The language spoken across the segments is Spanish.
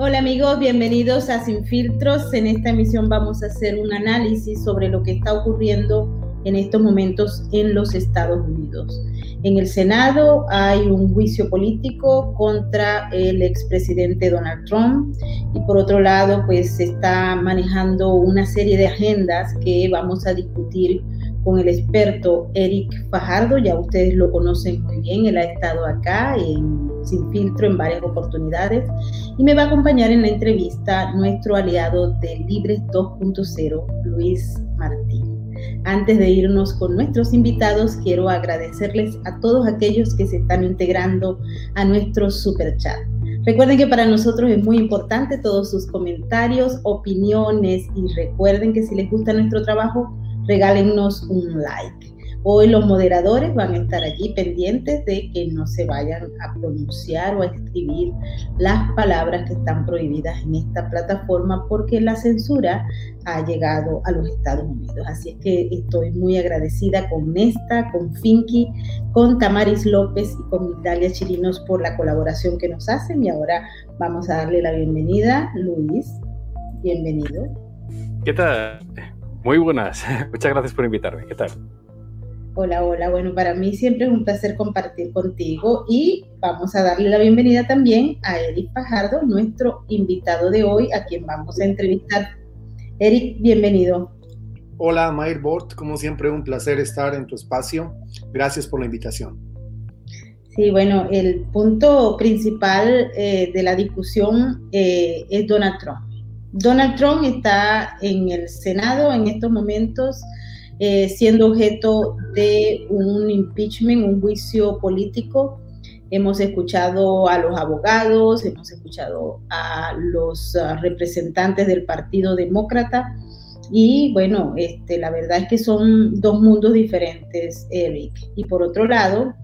Hola amigos, bienvenidos a Sin Filtros. En esta emisión vamos a hacer un análisis sobre lo que está ocurriendo en estos momentos en los Estados Unidos. En el Senado hay un juicio político contra el expresidente Donald Trump y por otro lado pues se está manejando una serie de agendas que vamos a discutir con el experto Eric Fajardo, ya ustedes lo conocen muy bien, él ha estado acá en Sin Filtro en varias oportunidades y me va a acompañar en la entrevista nuestro aliado de Libres 2.0, Luis Martín. Antes de irnos con nuestros invitados, quiero agradecerles a todos aquellos que se están integrando a nuestro super chat. Recuerden que para nosotros es muy importante todos sus comentarios, opiniones y recuerden que si les gusta nuestro trabajo, regálennos un like. Hoy los moderadores van a estar allí pendientes de que no se vayan a pronunciar o a escribir las palabras que están prohibidas en esta plataforma porque la censura ha llegado a los Estados Unidos. Así es que estoy muy agradecida con Nesta, con Finky, con Tamaris López y con Italia Chirinos por la colaboración que nos hacen. Y ahora vamos a darle la bienvenida. Luis, bienvenido. ¿Qué tal? Muy buenas. Muchas gracias por invitarme. ¿Qué tal? Hola, hola. Bueno, para mí siempre es un placer compartir contigo y vamos a darle la bienvenida también a Eric Pajardo, nuestro invitado de hoy, a quien vamos a entrevistar. Eric, bienvenido. Hola, Mayr Bort. Como siempre, un placer estar en tu espacio. Gracias por la invitación. Sí, bueno, el punto principal eh, de la discusión eh, es Donald Trump. Donald Trump está en el Senado en estos momentos eh, siendo objeto de un impeachment, un juicio político. Hemos escuchado a los abogados, hemos escuchado a los uh, representantes del Partido Demócrata y bueno, este, la verdad es que son dos mundos diferentes, Eric. Y por otro lado,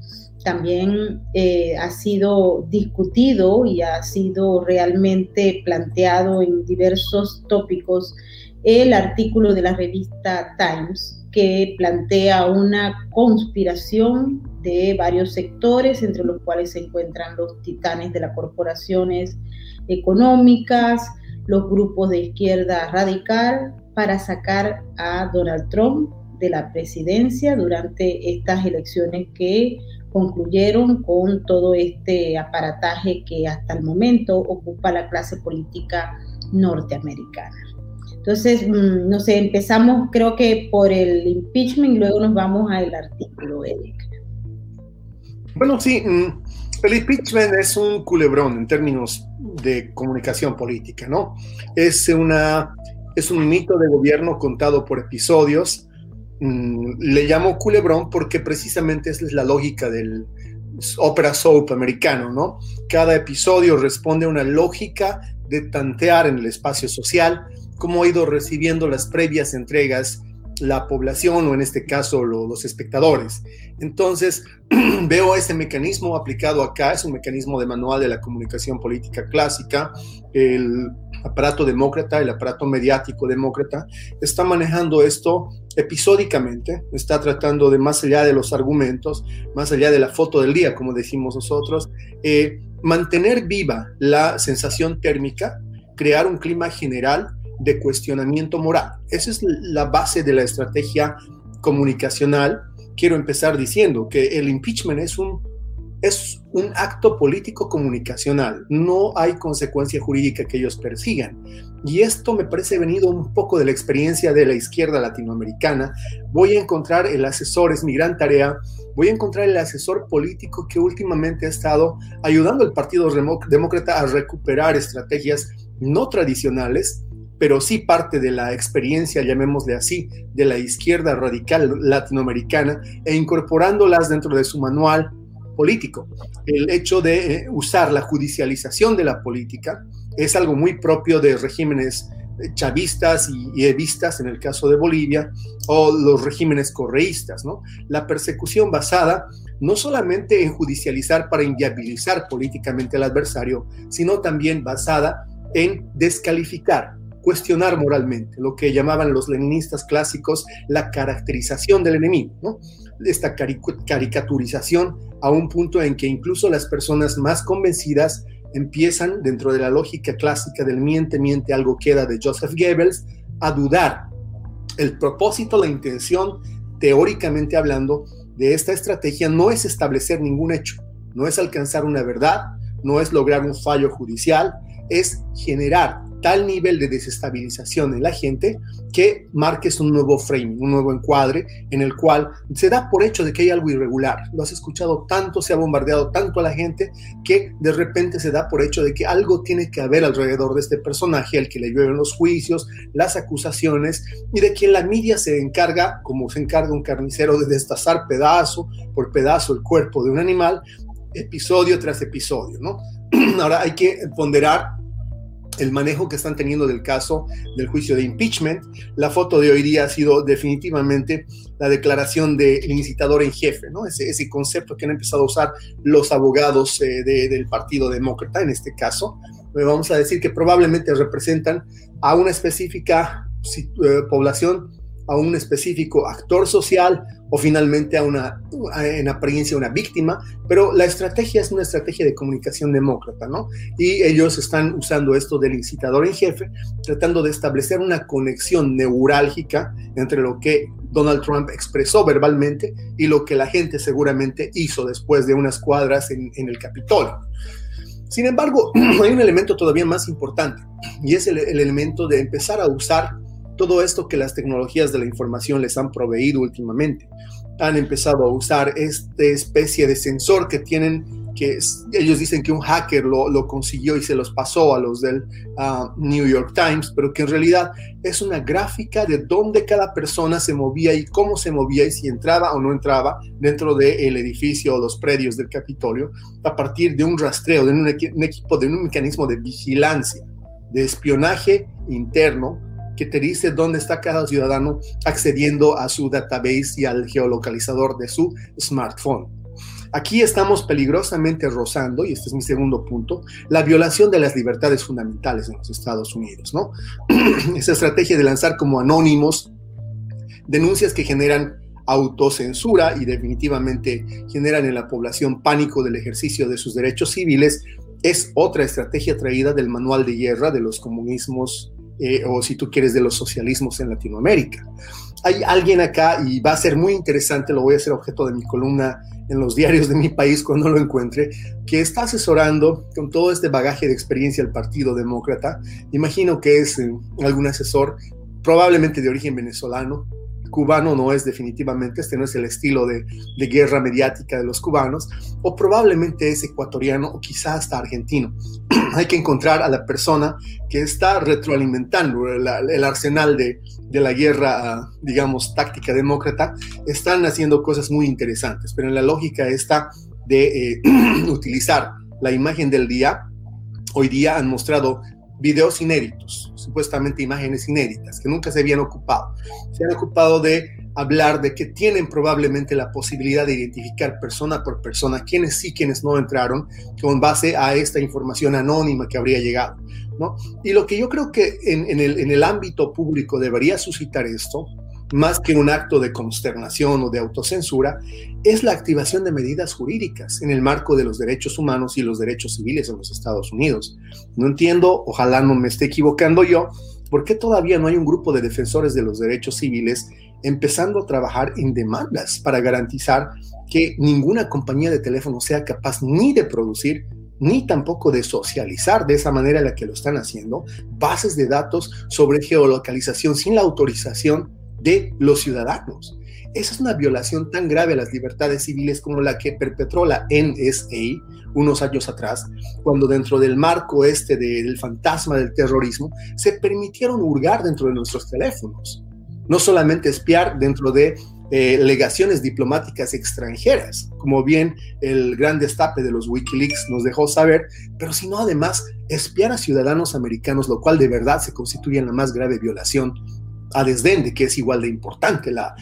también eh, ha sido discutido y ha sido realmente planteado en diversos tópicos el artículo de la revista Times que plantea una conspiración de varios sectores, entre los cuales se encuentran los titanes de las corporaciones económicas, los grupos de izquierda radical, para sacar a Donald Trump de la presidencia durante estas elecciones que concluyeron con todo este aparataje que hasta el momento ocupa la clase política norteamericana. Entonces, mm, no sé, empezamos creo que por el impeachment y luego nos vamos al artículo, Eric. Bueno, sí, mm, el impeachment es un culebrón en términos de comunicación política, ¿no? Es, una, es un mito de gobierno contado por episodios. Mm, le llamo culebrón porque precisamente esa es la lógica del ópera soap americano, ¿no? Cada episodio responde a una lógica de tantear en el espacio social cómo ha ido recibiendo las previas entregas la población o en este caso los espectadores. Entonces, veo ese mecanismo aplicado acá, es un mecanismo de manual de la comunicación política clásica. El aparato demócrata, el aparato mediático demócrata, está manejando esto episódicamente, está tratando de más allá de los argumentos, más allá de la foto del día, como decimos nosotros, eh, mantener viva la sensación térmica, crear un clima general de cuestionamiento moral. Esa es la base de la estrategia comunicacional. Quiero empezar diciendo que el impeachment es un, es un acto político comunicacional. No hay consecuencia jurídica que ellos persigan. Y esto me parece venido un poco de la experiencia de la izquierda latinoamericana. Voy a encontrar el asesor, es mi gran tarea, voy a encontrar el asesor político que últimamente ha estado ayudando al Partido Demócrata a recuperar estrategias no tradicionales pero sí parte de la experiencia, llamémosle así, de la izquierda radical latinoamericana e incorporándolas dentro de su manual político. El hecho de eh, usar la judicialización de la política es algo muy propio de regímenes eh, chavistas y evistas, en el caso de Bolivia, o los regímenes correístas, ¿no? La persecución basada no solamente en judicializar para inviabilizar políticamente al adversario, sino también basada en descalificar cuestionar moralmente, lo que llamaban los leninistas clásicos la caracterización del enemigo, ¿no? esta caricaturización a un punto en que incluso las personas más convencidas empiezan, dentro de la lógica clásica del miente, miente, algo queda de Joseph Goebbels, a dudar el propósito, la intención, teóricamente hablando, de esta estrategia no es establecer ningún hecho, no es alcanzar una verdad, no es lograr un fallo judicial, es generar tal nivel de desestabilización en la gente que marques un nuevo frame, un nuevo encuadre en el cual se da por hecho de que hay algo irregular. Lo has escuchado tanto, se ha bombardeado tanto a la gente que de repente se da por hecho de que algo tiene que haber alrededor de este personaje al que le llueven los juicios, las acusaciones y de quien la media se encarga, como se encarga un carnicero, de destazar pedazo por pedazo el cuerpo de un animal, episodio tras episodio, ¿no? Ahora hay que ponderar el manejo que están teniendo del caso del juicio de impeachment. La foto de hoy día ha sido definitivamente la declaración del incitador en jefe, ¿no? ese, ese concepto que han empezado a usar los abogados eh, del Partido Demócrata en este caso. Vamos a decir que probablemente representan a una específica eh, población a un específico actor social o finalmente a una, en apariencia, una víctima, pero la estrategia es una estrategia de comunicación demócrata, ¿no? Y ellos están usando esto del incitador en jefe, tratando de establecer una conexión neurálgica entre lo que Donald Trump expresó verbalmente y lo que la gente seguramente hizo después de unas cuadras en, el Capitolio. Sin embargo, hay un elemento todavía más importante y es el, el elemento de empezar a usar todo esto que las tecnologías de la información les han proveído últimamente. Han empezado a usar esta especie de sensor que tienen, que ellos dicen que un hacker lo, consiguió y se los pasó a los del ah, New York Times, pero que en realidad es una gráfica de dónde cada persona se movía y cómo se movía y si entraba o no entraba dentro del edificio o los predios del Capitolio a partir de un rastreo, de un equipo, de un mecanismo de vigilancia, de espionaje interno que te dice dónde está cada ciudadano accediendo a su database y al geolocalizador de su smartphone. Aquí estamos peligrosamente rozando, y este es mi segundo punto, la violación de las libertades fundamentales en los Estados Unidos, ¿no? Esa estrategia de lanzar como anónimos denuncias que generan autocensura y definitivamente generan en la población pánico del ejercicio de sus derechos civiles es otra estrategia traída del manual de guerra de los comunismos eh, o si tú quieres de los socialismos en Latinoamérica. Hay alguien acá y va a ser muy interesante, lo voy a hacer objeto de mi columna en los diarios de mi país cuando lo encuentre, que está asesorando con todo este bagaje de experiencia al Partido Demócrata. Imagino que es eh, algún asesor probablemente de origen venezolano, cubano no es definitivamente, este no es el estilo de, guerra mediática de los cubanos, o probablemente es ecuatoriano o quizás hasta argentino. Hay que encontrar a la persona que está retroalimentando el, arsenal de, la guerra, digamos, táctica demócrata. Están haciendo cosas muy interesantes, pero en la lógica está de eh, utilizar la imagen del día. Hoy día han mostrado videos inéditos, supuestamente imágenes inéditas, que nunca se habían ocupado. Se han ocupado de hablar de que tienen probablemente la posibilidad de identificar persona por persona quiénes sí, quiénes no entraron, con base a esta información anónima que habría llegado. ¿no? Y lo que yo creo que en, el, en el ámbito público debería suscitar esto más que un acto de consternación o de autocensura, es la activación de medidas jurídicas en el marco de los derechos humanos y los derechos civiles en los Estados Unidos. No entiendo, ojalá no me esté equivocando yo, por qué todavía no hay un grupo de defensores de los derechos civiles empezando a trabajar en demandas para garantizar que ninguna compañía de teléfono sea capaz ni de producir ni tampoco de socializar de esa manera en la que lo están haciendo bases de datos sobre geolocalización sin la autorización de los ciudadanos. Esa es una violación tan grave a las libertades civiles como la que perpetró la NSA unos años atrás, cuando dentro del marco este del fantasma del terrorismo se permitieron hurgar dentro de nuestros teléfonos. No solamente espiar dentro de eh, legaciones diplomáticas extranjeras, como bien el gran destape de los Wikileaks nos dejó saber, pero sino además espiar a ciudadanos americanos, lo cual de verdad se constituye en la más grave violación a desdén de que es igual de importante la,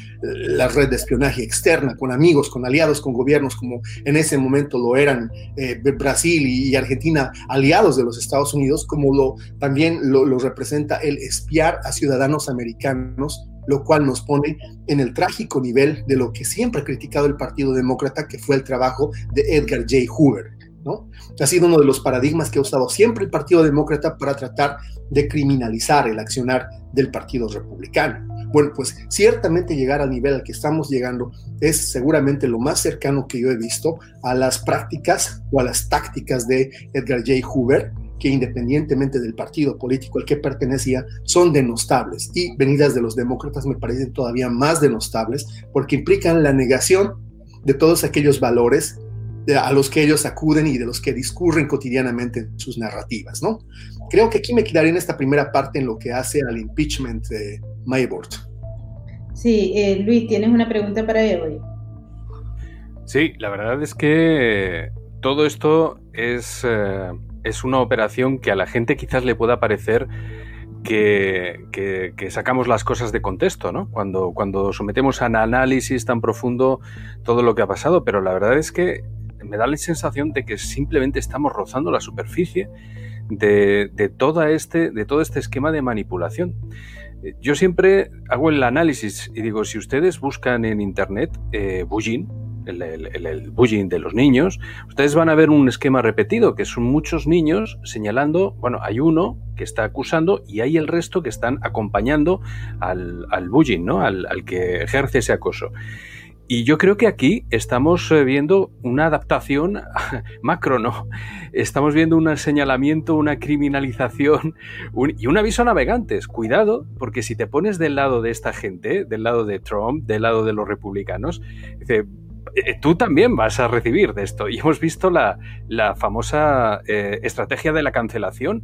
red de espionaje externa con amigos, con aliados, con gobiernos como en ese momento lo eran eh, Brasil y, Argentina, aliados de los Estados Unidos, como lo, también lo, lo representa el espiar a ciudadanos americanos lo cual nos pone en el trágico nivel de lo que siempre ha criticado el Partido Demócrata, que fue el trabajo de Edgar J. Hoover ¿no? Ha sido uno de los paradigmas que ha usado siempre el Partido Demócrata para tratar de criminalizar el accionar del Partido Republicano. Bueno, pues ciertamente llegar al nivel al que estamos llegando es seguramente lo más cercano que yo he visto a las prácticas o a las tácticas de Edgar J. Hoover, que independientemente del partido político al que pertenecía, son denostables. Y venidas de los demócratas me parecen todavía más denostables porque implican la negación de todos aquellos valores a los que ellos acuden y de los que discurren cotidianamente en sus narrativas, ¿no? Creo que aquí me quedaré en esta primera parte en lo que hace al impeachment de Mayboard. Sí, eh, Luis, ¿tienes una pregunta para hoy? Sí, la verdad es que todo esto es, eh, es una operación que a la gente quizás le pueda parecer que, que, sacamos las cosas de contexto, ¿no? Cuando, cuando sometemos a un análisis tan profundo todo lo que ha pasado, pero la verdad es que me da la sensación de que simplemente estamos rozando la superficie de, toda este, de todo este esquema de manipulación. Eh, yo siempre hago el análisis y digo, si ustedes buscan en Internet eh, bullying, el, bullying de los niños, ustedes van a ver un esquema repetido, que son muchos niños señalando, bueno, hay uno que está acusando y hay el resto que están acompañando al, bullying, ¿no? Al, al que ejerce ese acoso. Y yo creo que aquí estamos eh, viendo una adaptación macro, ¿no? Estamos viendo un señalamiento, una criminalización y un aviso a navegantes. Cuidado, porque si te pones del lado de esta gente, del lado de Trump, del lado de los republicanos, dice, tú también vas a recibir de esto. Y hemos visto la, famosa eh, estrategia de la cancelación,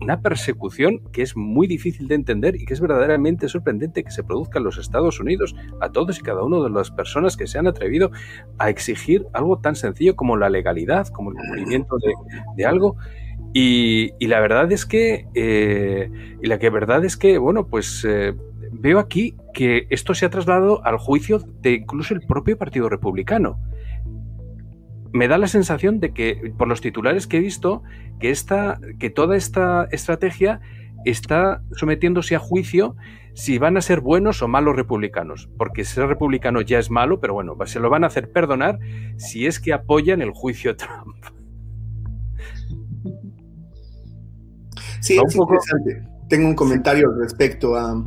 una persecución que es muy difícil de entender y que es verdaderamente sorprendente que se produzca en los Estados Unidos a todos y cada uno de las personas que se han atrevido a exigir algo tan sencillo como la legalidad, como el cumplimiento de, algo. Y, la verdad es que, eh, y la que verdad es que, bueno, pues veo aquí que esto se ha trasladado al juicio de incluso el propio Partido Republicano. Me da la sensación de que, por los titulares que he visto, que, esta, que toda esta estrategia está sometiéndose a juicio si van a ser buenos o malos republicanos. Porque ser republicano ya es malo, pero bueno, se lo van a hacer perdonar si es que apoyan el juicio Trump. Sí, es interesante. Tengo un comentario respecto a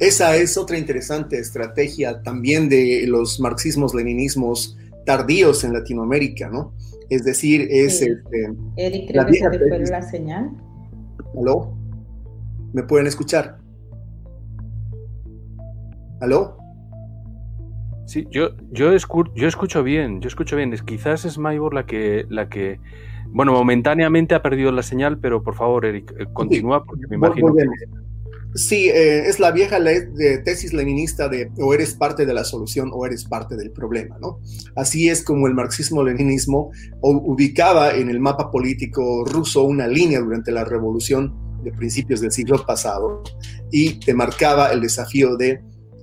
esa es otra interesante estrategia también de los marxismos-leninismos tardíos en Latinoamérica, ¿no? Es decir, es... Este, Eric, creo que se te fue la señal. ¿Aló? ¿Me pueden escuchar? ¿Aló? Sí, yo, yo, yo escucho bien, yo escucho bien. Quizás es Maybor la que, la que, bueno, momentáneamente ha perdido la señal, pero por favor, Eric, eh, continúa porque me imagino que... Sí, eh, es la vieja tesis leninista de o eres parte de la solución o eres parte del problema, ¿no? Así es como el marxismo-leninismo ubicaba en el mapa político ruso una línea durante la revolución de principios del siglo pasado y te marcaba el desafío de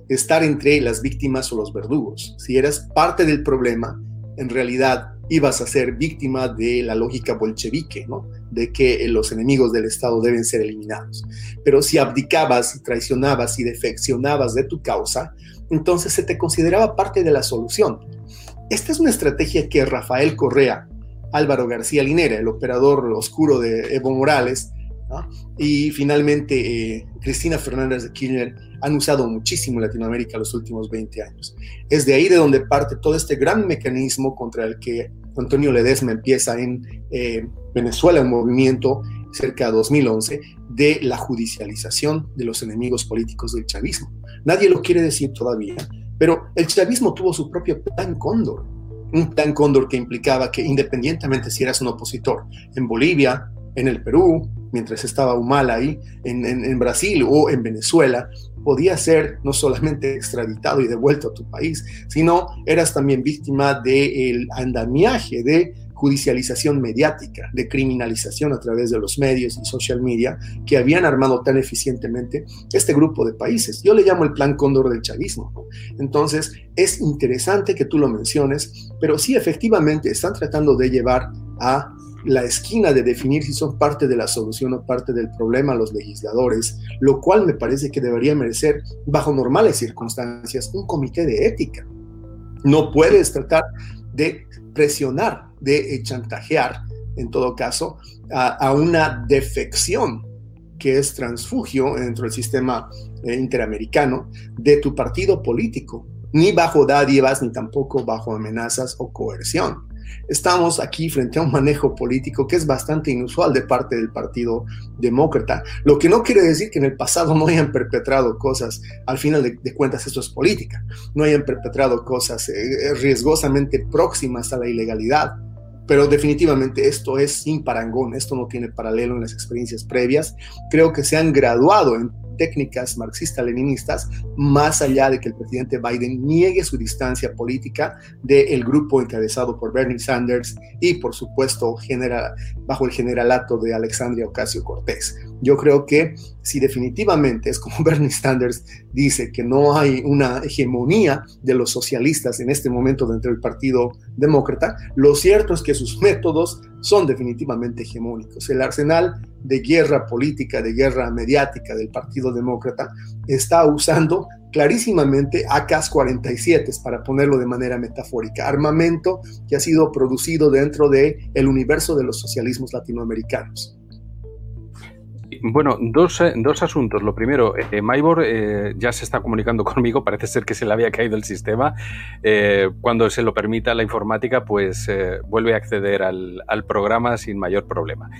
estar entre las víctimas o los verdugos. Si eras parte del problema, en realidad ibas a ser víctima de la lógica bolchevique, ¿no? De que los enemigos del Estado deben ser eliminados. Pero si abdicabas, traicionabas y defeccionabas de tu causa, entonces se te consideraba parte de la solución. Esta es una estrategia que Rafael Correa, Álvaro García Linera, el operador oscuro de Evo Morales, y finalmente eh, Cristina Fernández de Kirchner han usado muchísimo en Latinoamérica los últimos 20 años. Es de ahí de donde parte todo este gran mecanismo contra el que Antonio Ledesma empieza en eh, Venezuela, el movimiento cerca de 2011, de la judicialización de los enemigos políticos del chavismo. Nadie lo quiere decir todavía, pero el chavismo tuvo su propio plan cóndor, un plan cóndor que implicaba que independientemente si eras un opositor en Bolivia, en el Perú, mientras estaba Humala ahí, en, Brasil o en Venezuela, podía ser no solamente extraditado y devuelto a tu país, sino eras también víctima del andamiaje de judicialización mediática, de criminalización a través de los medios y social media que habían armado tan eficientemente este grupo de países. Yo le llamo el plan cóndor del chavismo. Entonces, es interesante que tú lo menciones, pero sí efectivamente están tratando de llevar a la esquina de definir si son parte de la solución o parte del problema los legisladores, lo cual me parece que debería merecer, bajo normales circunstancias, un comité de ética. No puedes tratar de presionar de chantajear, en todo caso, a, una defección que es transfugio dentro del sistema eh, interamericano de tu partido político, ni bajo dádivas, ni tampoco bajo amenazas o coerción. Estamos aquí frente a un manejo político que es bastante inusual de parte del Partido Demócrata, lo que no quiere decir que en el pasado no hayan perpetrado cosas, al final de, cuentas esto es política, no hayan perpetrado cosas eh, riesgosamente próximas a la ilegalidad, pero definitivamente esto es sin parangón, esto no tiene paralelo en las experiencias previas, creo que se han graduado en técnicas marxistas-leninistas, más allá de que el presidente Biden niegue su distancia política del grupo encabezado por Bernie Sanders y, por supuesto, bajo el generalato de Alexandria Ocasio Cortés. Yo creo que si definitivamente es como Bernie Sanders dice que no hay una hegemonía de los socialistas en este momento dentro del Partido Demócrata, lo cierto es que sus métodos son definitivamente hegemónicos. El arsenal de guerra política, de guerra mediática del Partido Demócrata está usando clarísimamente AK-47 para ponerlo de manera metafórica, armamento que ha sido producido dentro del el universo de los socialismos latinoamericanos. Bueno, dos, eh, dos, asuntos. Lo primero, eh, Maibor eh, ya se está comunicando conmigo, parece ser que se le había caído el sistema. cuando se lo permita la informática, pues vuelve a acceder al, programa sin mayor problema.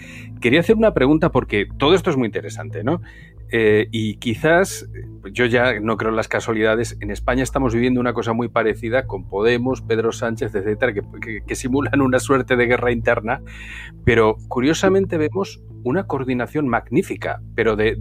Quería hacer una pregunta porque todo esto es muy interesante, ¿no? Eh, y quizás, yo ya no creo en las casualidades, en España estamos viviendo una cosa muy parecida con Podemos, Pedro Sánchez, etcétera, que, simulan una suerte de guerra interna, pero curiosamente vemos una coordinación magnífica, pero de,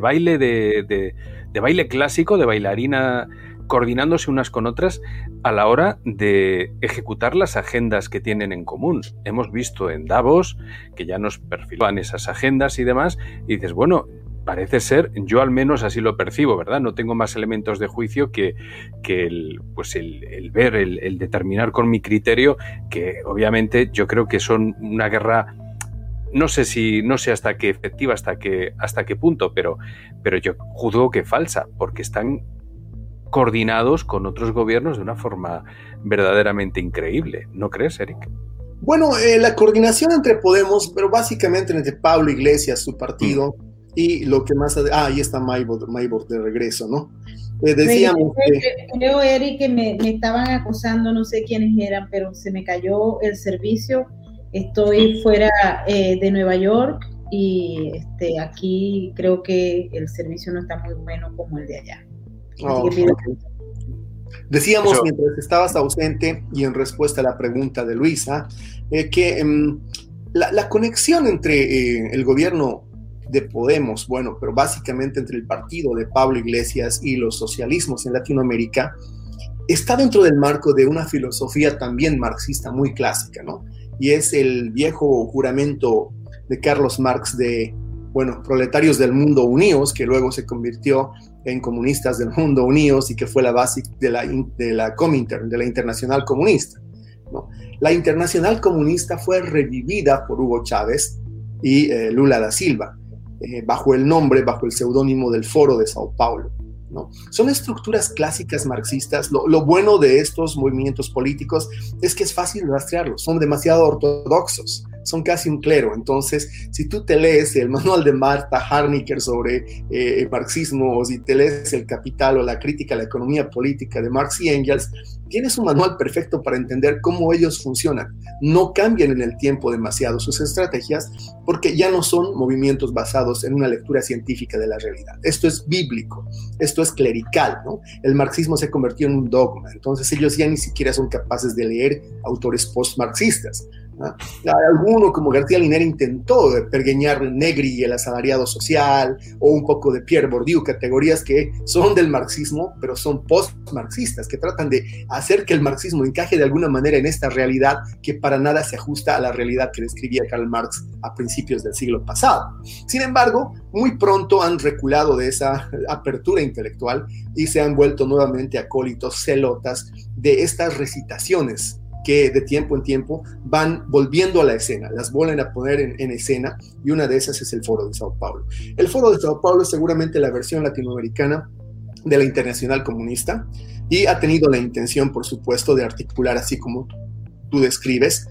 baile de, baile clásico, de bailarina coordinándose unas con otras a la hora de ejecutar las agendas que tienen en común. Hemos visto en Davos que ya nos perfilan esas agendas y demás, y dices, bueno, parece ser, yo al menos así lo percibo, ¿verdad? No tengo más elementos de juicio que, que el, pues el, ver, el, determinar con mi criterio, que obviamente yo creo que son una guerra, no sé si, no sé hasta qué efectiva, hasta qué, hasta qué punto, pero, pero yo juzgo que falsa, porque están coordinados con otros gobiernos de una forma verdaderamente increíble. ¿No crees, Eric? Bueno, eh, la coordinación entre Podemos, pero básicamente entre Pablo Iglesias, su partido, mm y lo que más... Ah, ahí está Maybor, de regreso, ¿no? Eh, decíamos Creo, Eric, que me, estaban acosando, no sé quiénes eran, pero se me cayó el servicio. Estoy fuera eh, de Nueva York y este, aquí creo que el servicio no está muy bueno como el de allá. Oh, decíamos mientras estabas ausente y en respuesta a la pregunta de Luisa, eh, que em, la, conexión entre el gobierno de Podemos, bueno, pero básicamente entre el partido de Pablo Iglesias y los socialismos en Latinoamérica, está dentro del marco de una filosofía también marxista muy clásica, ¿no? Y es el viejo juramento de Carlos Marx de, bueno, proletarios del mundo unidos, que luego se convirtió en comunistas del mundo unidos y que fue la base de la, de la Comintern, de la Internacional Comunista. ¿no? La Internacional Comunista fue revivida por Hugo Chávez y eh, Lula da Silva. Eh, bajo el nombre, bajo el seudónimo del Foro de Sao Paulo. ¿no? Son estructuras clásicas marxistas. Lo, lo, bueno de estos movimientos políticos es que es fácil rastrearlos, son demasiado ortodoxos son casi un clero. Entonces, si tú te lees el manual de Marta Harnicker sobre eh, marxismo, o si te lees el Capital o la crítica a la economía política de Marx y Engels, tienes un manual perfecto para entender cómo ellos funcionan. No cambian en el tiempo demasiado sus estrategias porque ya no son movimientos basados en una lectura científica de la realidad. Esto es bíblico, esto es clerical, ¿no? El marxismo se convirtió en un dogma, entonces ellos ya ni siquiera son capaces de leer autores post-marxistas. Alguno como García Linera intentó pergueñar Negri y el asalariado social, o un poco de Pierre Bourdieu, categorías que son del marxismo, pero son post-marxistas, que tratan de hacer que el marxismo encaje de alguna manera en esta realidad que para nada se ajusta a la realidad que describía Karl Marx a principios del siglo pasado. Sin embargo, muy pronto han reculado de esa apertura intelectual y se han vuelto nuevamente acólitos celotas de estas recitaciones que de tiempo en tiempo van volviendo a la escena, las vuelven a poner en, escena y una de esas es el Foro de Sao Paulo. El Foro de Sao Paulo es seguramente la versión latinoamericana de la Internacional Comunista y ha tenido la intención, por supuesto, de articular, así como tú describes,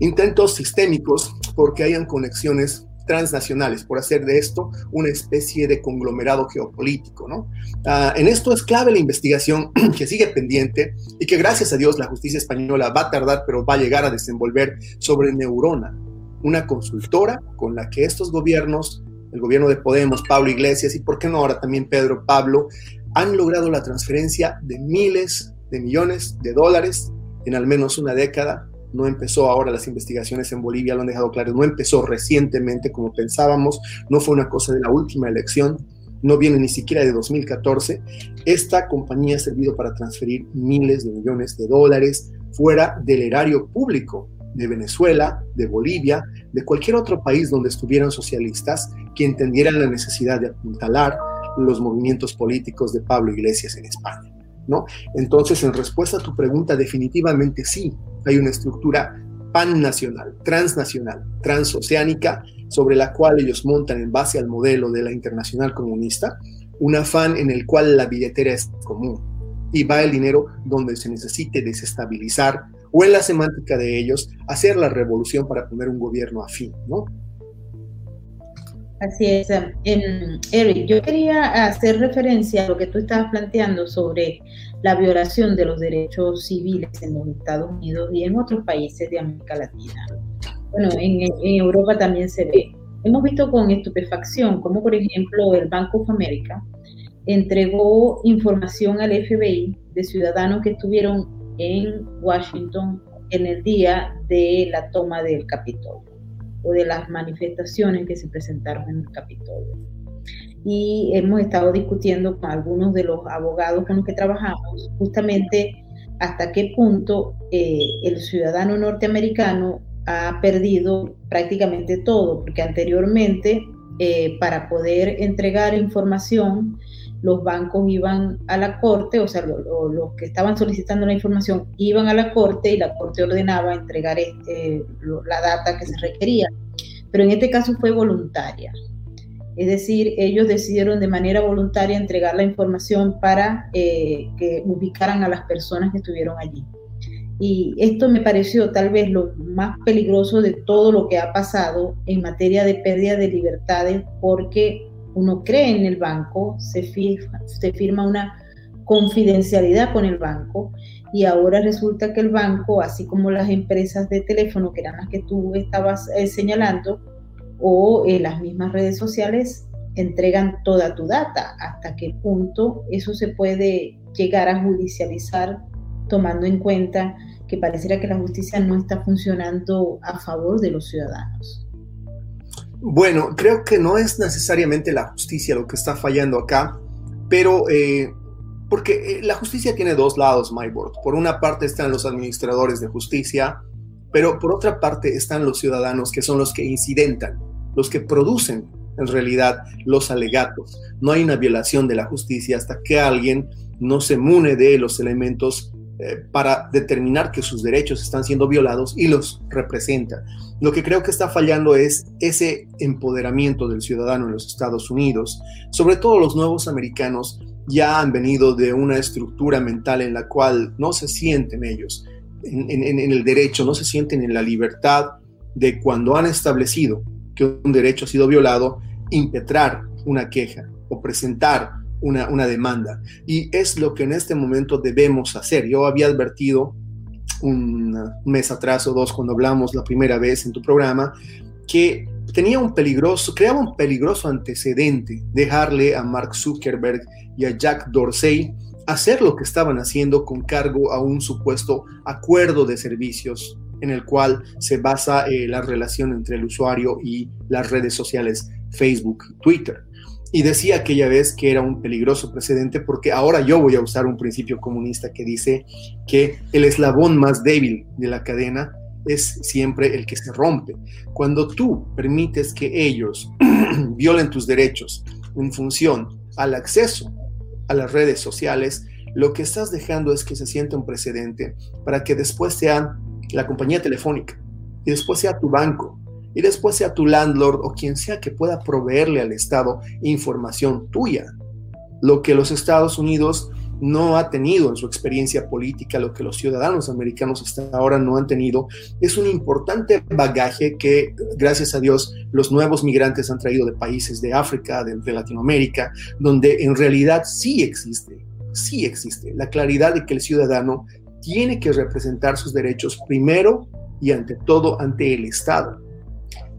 intentos sistémicos porque hayan conexiones transnacionales, por hacer de esto una especie de conglomerado geopolítico. ¿no? Ah, en esto es clave la investigación que sigue pendiente y que gracias a Dios la justicia española va a tardar, pero va a llegar a desenvolver sobre Neurona, una consultora con la que estos gobiernos, el gobierno de Podemos, Pablo Iglesias y por qué no ahora también Pedro Pablo, han logrado la transferencia de miles de millones de dólares en al menos una década no empezó ahora las investigaciones en Bolivia, lo han dejado claro, no empezó recientemente como pensábamos, no fue una cosa de la última elección, no viene ni siquiera de 2014. Esta compañía ha servido para transferir miles de millones de dólares fuera del erario público de Venezuela, de Bolivia, de cualquier otro país donde estuvieran socialistas que entendieran la necesidad de apuntalar los movimientos políticos de Pablo Iglesias en España. ¿No? Entonces, en respuesta a tu pregunta, definitivamente sí, hay una estructura pannacional, transnacional, transoceánica, sobre la cual ellos montan en base al modelo de la internacional comunista, un afán en el cual la billetera es común y va el dinero donde se necesite desestabilizar o en la semántica de ellos hacer la revolución para poner un gobierno afín, ¿no? Así es. En, Eric, yo quería hacer referencia a lo que tú estabas planteando sobre la violación de los derechos civiles en los Estados Unidos y en otros países de América Latina. Bueno, en, Europa también se ve. Hemos visto con estupefacción como, por ejemplo, el Banco of America entregó información al FBI de ciudadanos que estuvieron en Washington en el día de la toma del Capitolio o de las manifestaciones que se presentaron en el Capitolio. Y hemos estado discutiendo con algunos de los abogados con los que trabajamos justamente hasta qué punto eh, el ciudadano norteamericano ha perdido prácticamente todo, porque anteriormente eh, para poder entregar información los bancos iban a la corte, o sea, los que estaban solicitando la información iban a la corte y la corte ordenaba entregar este, la data que se requería. Pero en este caso fue voluntaria. Es decir, ellos decidieron de manera voluntaria entregar la información para eh, que ubicaran a las personas que estuvieron allí. Y esto me pareció tal vez lo más peligroso de todo lo que ha pasado en materia de pérdida de libertades porque uno cree en el banco, se firma, una confidencialidad con el banco y ahora resulta que el banco, así como las empresas de teléfono, que eran las que tú estabas eh, señalando, o eh, las mismas redes sociales, entregan toda tu data. ¿Hasta qué punto eso se puede llegar a judicializar tomando en cuenta que pareciera que la justicia no está funcionando a favor de los ciudadanos? Bueno, creo que no es necesariamente la justicia lo que está fallando acá, pero eh, porque eh, la justicia tiene dos lados, Myboard. Por una parte están los administradores de justicia, pero por otra parte están los ciudadanos que son los que incidentan, los que producen en realidad los alegatos. No hay una violación de la justicia hasta que alguien no se mune de los elementos eh, para determinar que sus derechos están siendo violados y los representa. Lo que creo que está fallando es ese empoderamiento del ciudadano en los Estados Unidos, sobre todo los nuevos americanos ya han venido de una estructura mental en la cual no se sienten ellos en, el derecho, no se sienten en la libertad de cuando han establecido que un derecho ha sido violado, impetrar una queja o presentar una, demanda. Y es lo que en este momento debemos hacer. Yo había advertido un mes atrás o dos cuando hablamos la primera vez en tu programa que tenía un peligroso, creaba un peligroso antecedente dejarle a Mark Zuckerberg y a Jack Dorsey hacer lo que estaban haciendo con cargo a un supuesto acuerdo de servicios en el cual se basa eh, la relación entre el usuario y las redes sociales Facebook y Twitter y decía aquella vez que era un peligroso precedente porque ahora yo voy a usar un principio comunista que dice que el eslabón más débil de la cadena es siempre el que se rompe. Cuando tú permites que ellos violen tus derechos en función al acceso a las redes sociales, lo que estás dejando es que se sienta un precedente para que después sea la compañía telefónica y después sea tu banco y después sea tu landlord o quien sea que pueda proveerle al Estado información tuya. Lo que los Estados Unidos no ha tenido en su experiencia política lo que los ciudadanos americanos hasta ahora no han tenido. Es un importante bagaje que, gracias a Dios, los nuevos migrantes han traído de países de África, de, de Latinoamérica, donde en realidad sí existe, sí existe la claridad de que el ciudadano tiene que representar sus derechos primero y ante todo ante el Estado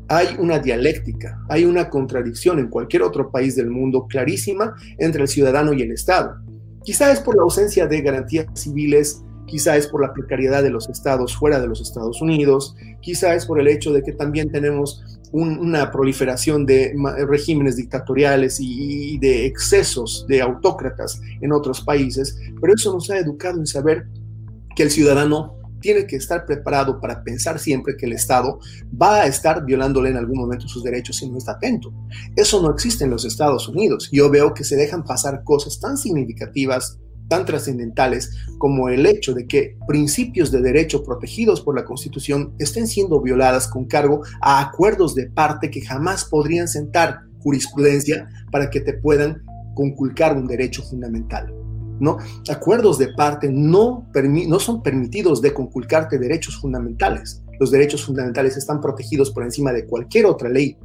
hay una dialéctica, hay una contradicción en cualquier otro país del mundo clarísima entre el ciudadano y el Estado. Quizá es por la ausencia de garantías civiles, quizá es por la precariedad de los estados fuera de los Estados Unidos, quizá es por el hecho de que también tenemos una proliferación de regímenes dictatoriales y de excesos de autócratas en otros países, pero eso nos ha educado en saber que el ciudadano tiene que estar preparado para pensar siempre que el Estado va a estar violándole en algún momento sus derechos si no está atento. Eso no existe en los Estados Unidos. Yo veo que se dejan pasar cosas tan significativas, tan trascendentales, como el hecho de que principios de derecho protegidos por la Constitución estén siendo violadas con cargo a acuerdos de parte que jamás podrían sentar jurisprudencia para que te puedan conculcar un derecho fundamental. ¿No? Acuerdos de parte no, son permitidos de conculcarte derechos fundamentales. Los derechos fundamentales están protegidos por encima de cualquier otra ley,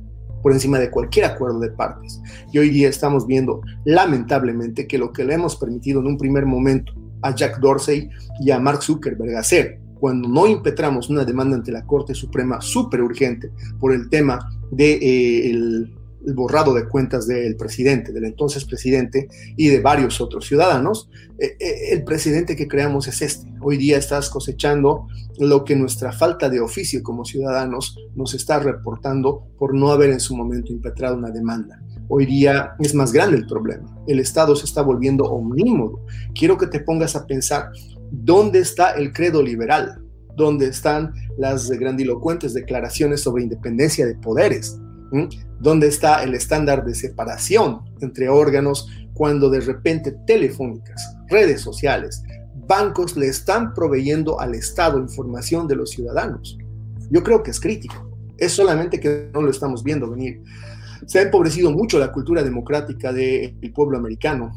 por encima de cualquier acuerdo de partes. Y hoy día estamos viendo, lamentablemente, que lo que le hemos permitido en un primer momento a Jack Dorsey y a Mark Zuckerberg hacer, cuando no impetramos una demanda ante la Corte Suprema súper urgente por el tema de eh, el, el borrado de cuentas del presidente, del entonces presidente y de varios otros ciudadanos, eh, eh, el presidente que creamos es este. Hoy día estás cosechando lo que nuestra falta de oficio como ciudadanos nos está reportando por no haber en su momento impetrado una demanda. Hoy día es más grande el problema. El Estado se está volviendo omnímodo. Quiero que te pongas a pensar, ¿dónde está el credo liberal? ¿Dónde están las grandilocuentes declaraciones sobre independencia de poderes? ¿Dónde está el estándar de separación entre órganos cuando de repente telefónicas, redes sociales, bancos le están proveyendo al Estado información de los ciudadanos? Yo creo que es crítico. Es solamente que no lo estamos viendo venir se ha empobrecido mucho la cultura democrática del pueblo americano.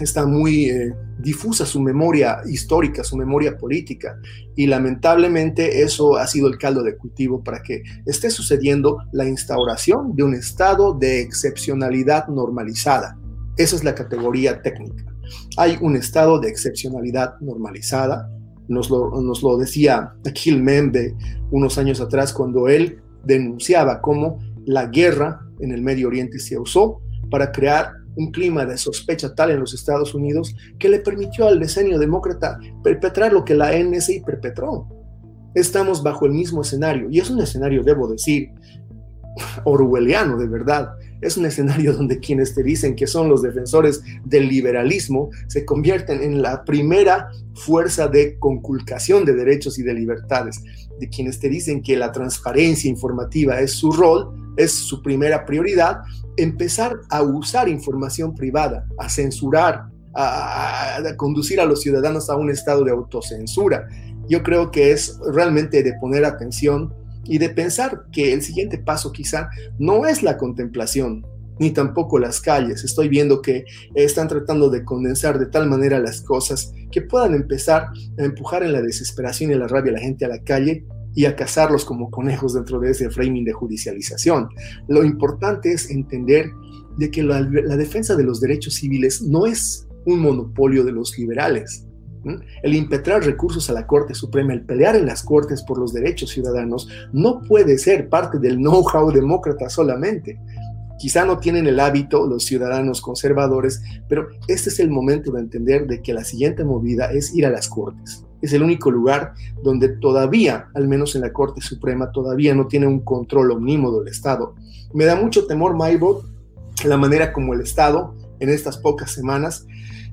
Está muy eh, difusa su memoria histórica, su memoria política, y lamentablemente eso ha sido el caldo de cultivo para que esté sucediendo la instauración de un estado de excepcionalidad normalizada. Esa es la categoría técnica. Hay un estado de excepcionalidad normalizada. Nos lo, decía Akil Membe unos años atrás cuando él denunciaba cómo la guerra en el Medio Oriente se usó para crear un clima de sospecha tal en los Estados Unidos que le permitió al diseño demócrata perpetrar lo que la NSI perpetró. Estamos bajo el mismo escenario y es un escenario, debo decir, orwelliano de verdad. Es un escenario donde quienes te dicen que son los defensores del liberalismo se convierten en la primera fuerza de conculcación de derechos y de libertades. De quienes te dicen que la transparencia informativa es su rol, es su primera prioridad, empezar a usar información privada, a censurar, a, conducir a los ciudadanos a un estado de autocensura. Yo creo que es realmente de poner atención y de pensar que el siguiente paso quizá no es la contemplación, ni tampoco las calles. Estoy viendo que están tratando de condensar de tal manera las cosas que puedan empezar a empujar en la desesperación y la rabia a la gente a la calle y a cazarlos como conejos dentro de ese framing de judicialización. Lo importante es entender de que la, defensa de los derechos civiles no es un monopolio de los liberales. El impetrar recursos a la Corte Suprema, el pelear en las Cortes por los derechos ciudadanos, no puede ser parte del know-how demócrata solamente. Quizá no tienen el hábito los ciudadanos conservadores, pero este es el momento de entender de que la siguiente movida es ir a las Cortes es el único lugar donde todavía, al menos en la Corte Suprema, todavía no tiene un control omnímodo del Estado. Me da mucho temor, Maybot, la manera como el Estado, en estas pocas semanas,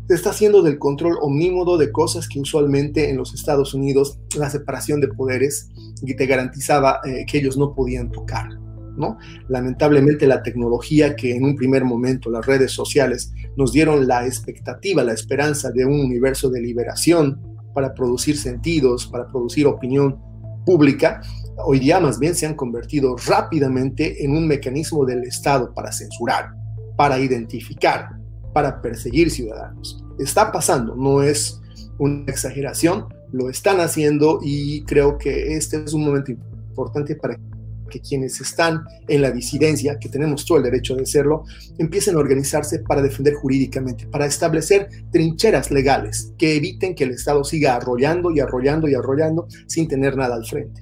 está haciendo del control omnímodo de cosas que usualmente en los Estados Unidos la separación de poderes y te garantizaba eh, que ellos no podían tocar. ¿no? Lamentablemente la tecnología que en un primer momento las redes sociales nos dieron la expectativa, la esperanza de un universo de liberación para producir sentidos, para producir opinión pública, hoy día más bien se han convertido rápidamente en un mecanismo del Estado para censurar, para identificar, para perseguir ciudadanos. Está pasando, no es una exageración, lo están haciendo y creo que este es un momento importante para que quienes están en la disidencia, que tenemos todo el derecho de hacerlo, empiecen a organizarse para defender jurídicamente, para establecer trincheras legales que eviten que el Estado siga arrollando y arrollando y arrollando sin tener nada al frente.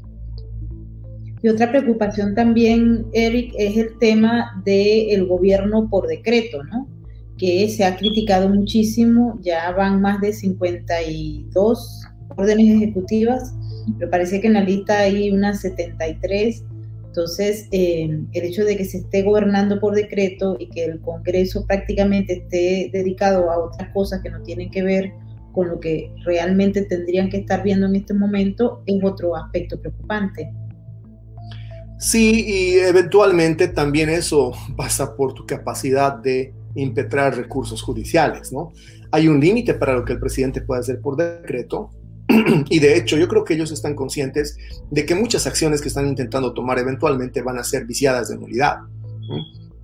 Y otra preocupación también, Eric, es el tema del gobierno por decreto, ¿no? Que se ha criticado muchísimo, ya van más de 52 órdenes ejecutivas, me parece que en la lista hay unas 73. Entonces, eh, el hecho de que se esté gobernando por decreto y que el Congreso prácticamente esté dedicado a otras cosas que no tienen que ver con lo que realmente tendrían que estar viendo en este momento es otro aspecto preocupante. Sí, y eventualmente también eso pasa por tu capacidad de impetrar recursos judiciales, ¿no? Hay un límite para lo que el presidente puede hacer por decreto, y de hecho yo creo que ellos están conscientes de que muchas acciones que están intentando tomar eventualmente van a ser viciadas de nulidad.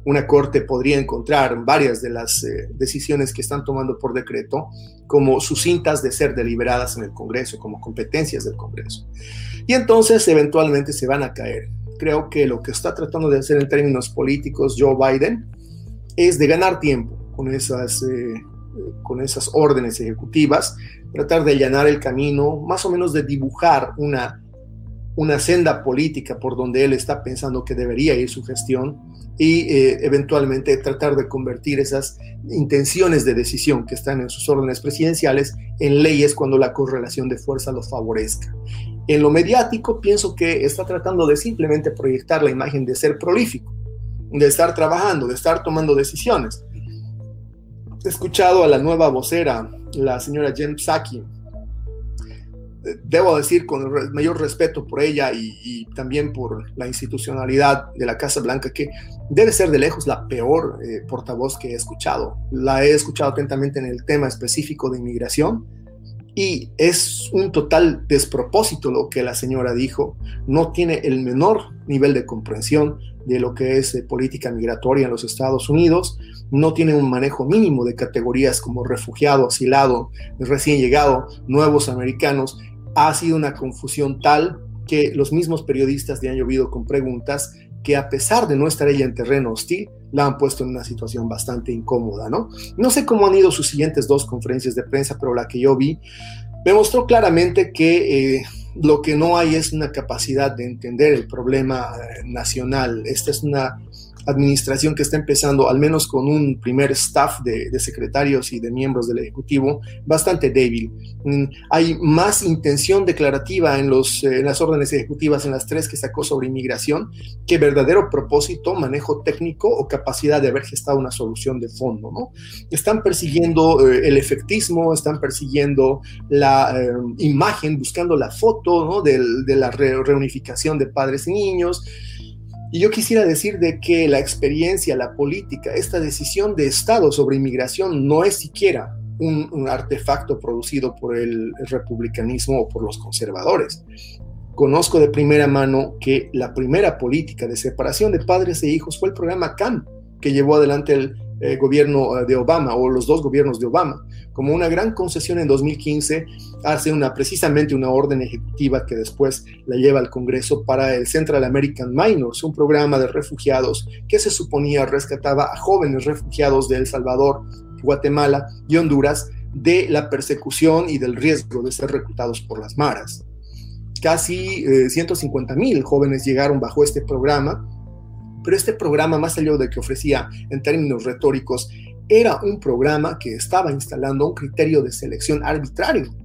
Una corte podría encontrar varias de las eh, decisiones que están tomando por decreto como sucintas de ser deliberadas en el Congreso, como competencias del Congreso. Y entonces eventualmente se van a caer creo que lo que está tratando de hacer en términos políticos Joe Biden es de ganar tiempo con esas, eh, con esas órdenes ejecutivas, tratar de allanar el camino, más o menos de dibujar una, una senda política por donde él está pensando que debería ir su gestión y eh, eventualmente tratar de convertir esas intenciones de decisión que están en sus órdenes presidenciales en leyes cuando la correlación de fuerza lo favorezca. En lo mediático pienso que está tratando de simplemente proyectar la imagen de ser prolífico, de estar trabajando, de estar tomando decisiones. He escuchado a la nueva vocera, la señora Jen Psaki, debo decir con mayor respeto por ella y, también por la institucionalidad de la Casa Blanca, que debe ser de lejos la peor eh, portavoz que he escuchado. La he escuchado atentamente en el tema específico de inmigración y es un total despropósito lo que la señora dijo. No tiene el menor nivel de comprensión de lo que es eh, política migratoria en los Estados Unidos. No tiene un manejo mínimo de categorías como refugiado, asilado, recién llegado, nuevos americanos. Ha sido una confusión tal que los mismos periodistas le han llovido con preguntas que a pesar de no estar ella en terreno hostil, la han puesto en una situación bastante incómoda, ¿no? No sé cómo han ido sus siguientes dos conferencias de prensa, pero la que yo vi me mostró claramente que eh, lo que no hay es una capacidad de entender el problema eh, nacional. Esta es una administración que está empezando, al menos con un primer staff de, secretarios y de miembros del Ejecutivo, bastante débil. Mm, hay más intención declarativa en, los, eh, en las órdenes ejecutivas, en las tres que sacó sobre inmigración, que verdadero propósito, manejo técnico o capacidad de haber gestado una solución de fondo. ¿no? Están persiguiendo eh, el efectismo, están persiguiendo la eh, imagen, buscando la foto ¿no? de, de la reunificación de padres y niños. Y yo quisiera decir de que la experiencia, la política, esta decisión de Estado sobre inmigración no es siquiera un, artefacto producido por el, republicanismo o por los conservadores. Conozco de primera mano que la primera política de separación de padres e hijos fue el programa CAM, que llevó adelante el eh, gobierno eh, de Obama o los dos gobiernos de Obama. Como una gran concesión en 2015, hace una, precisamente una orden ejecutiva que después la lleva al Congreso para el Central American Minors, un programa de refugiados que se suponía rescataba a jóvenes refugiados de El Salvador, Guatemala y Honduras de la persecución y del riesgo de ser reclutados por las maras. Casi 150 eh, mil jóvenes llegaron bajo este programa pero este programa, más allá de que ofrecía en términos retóricos, era un programa que estaba instalando un criterio de selección arbitrario.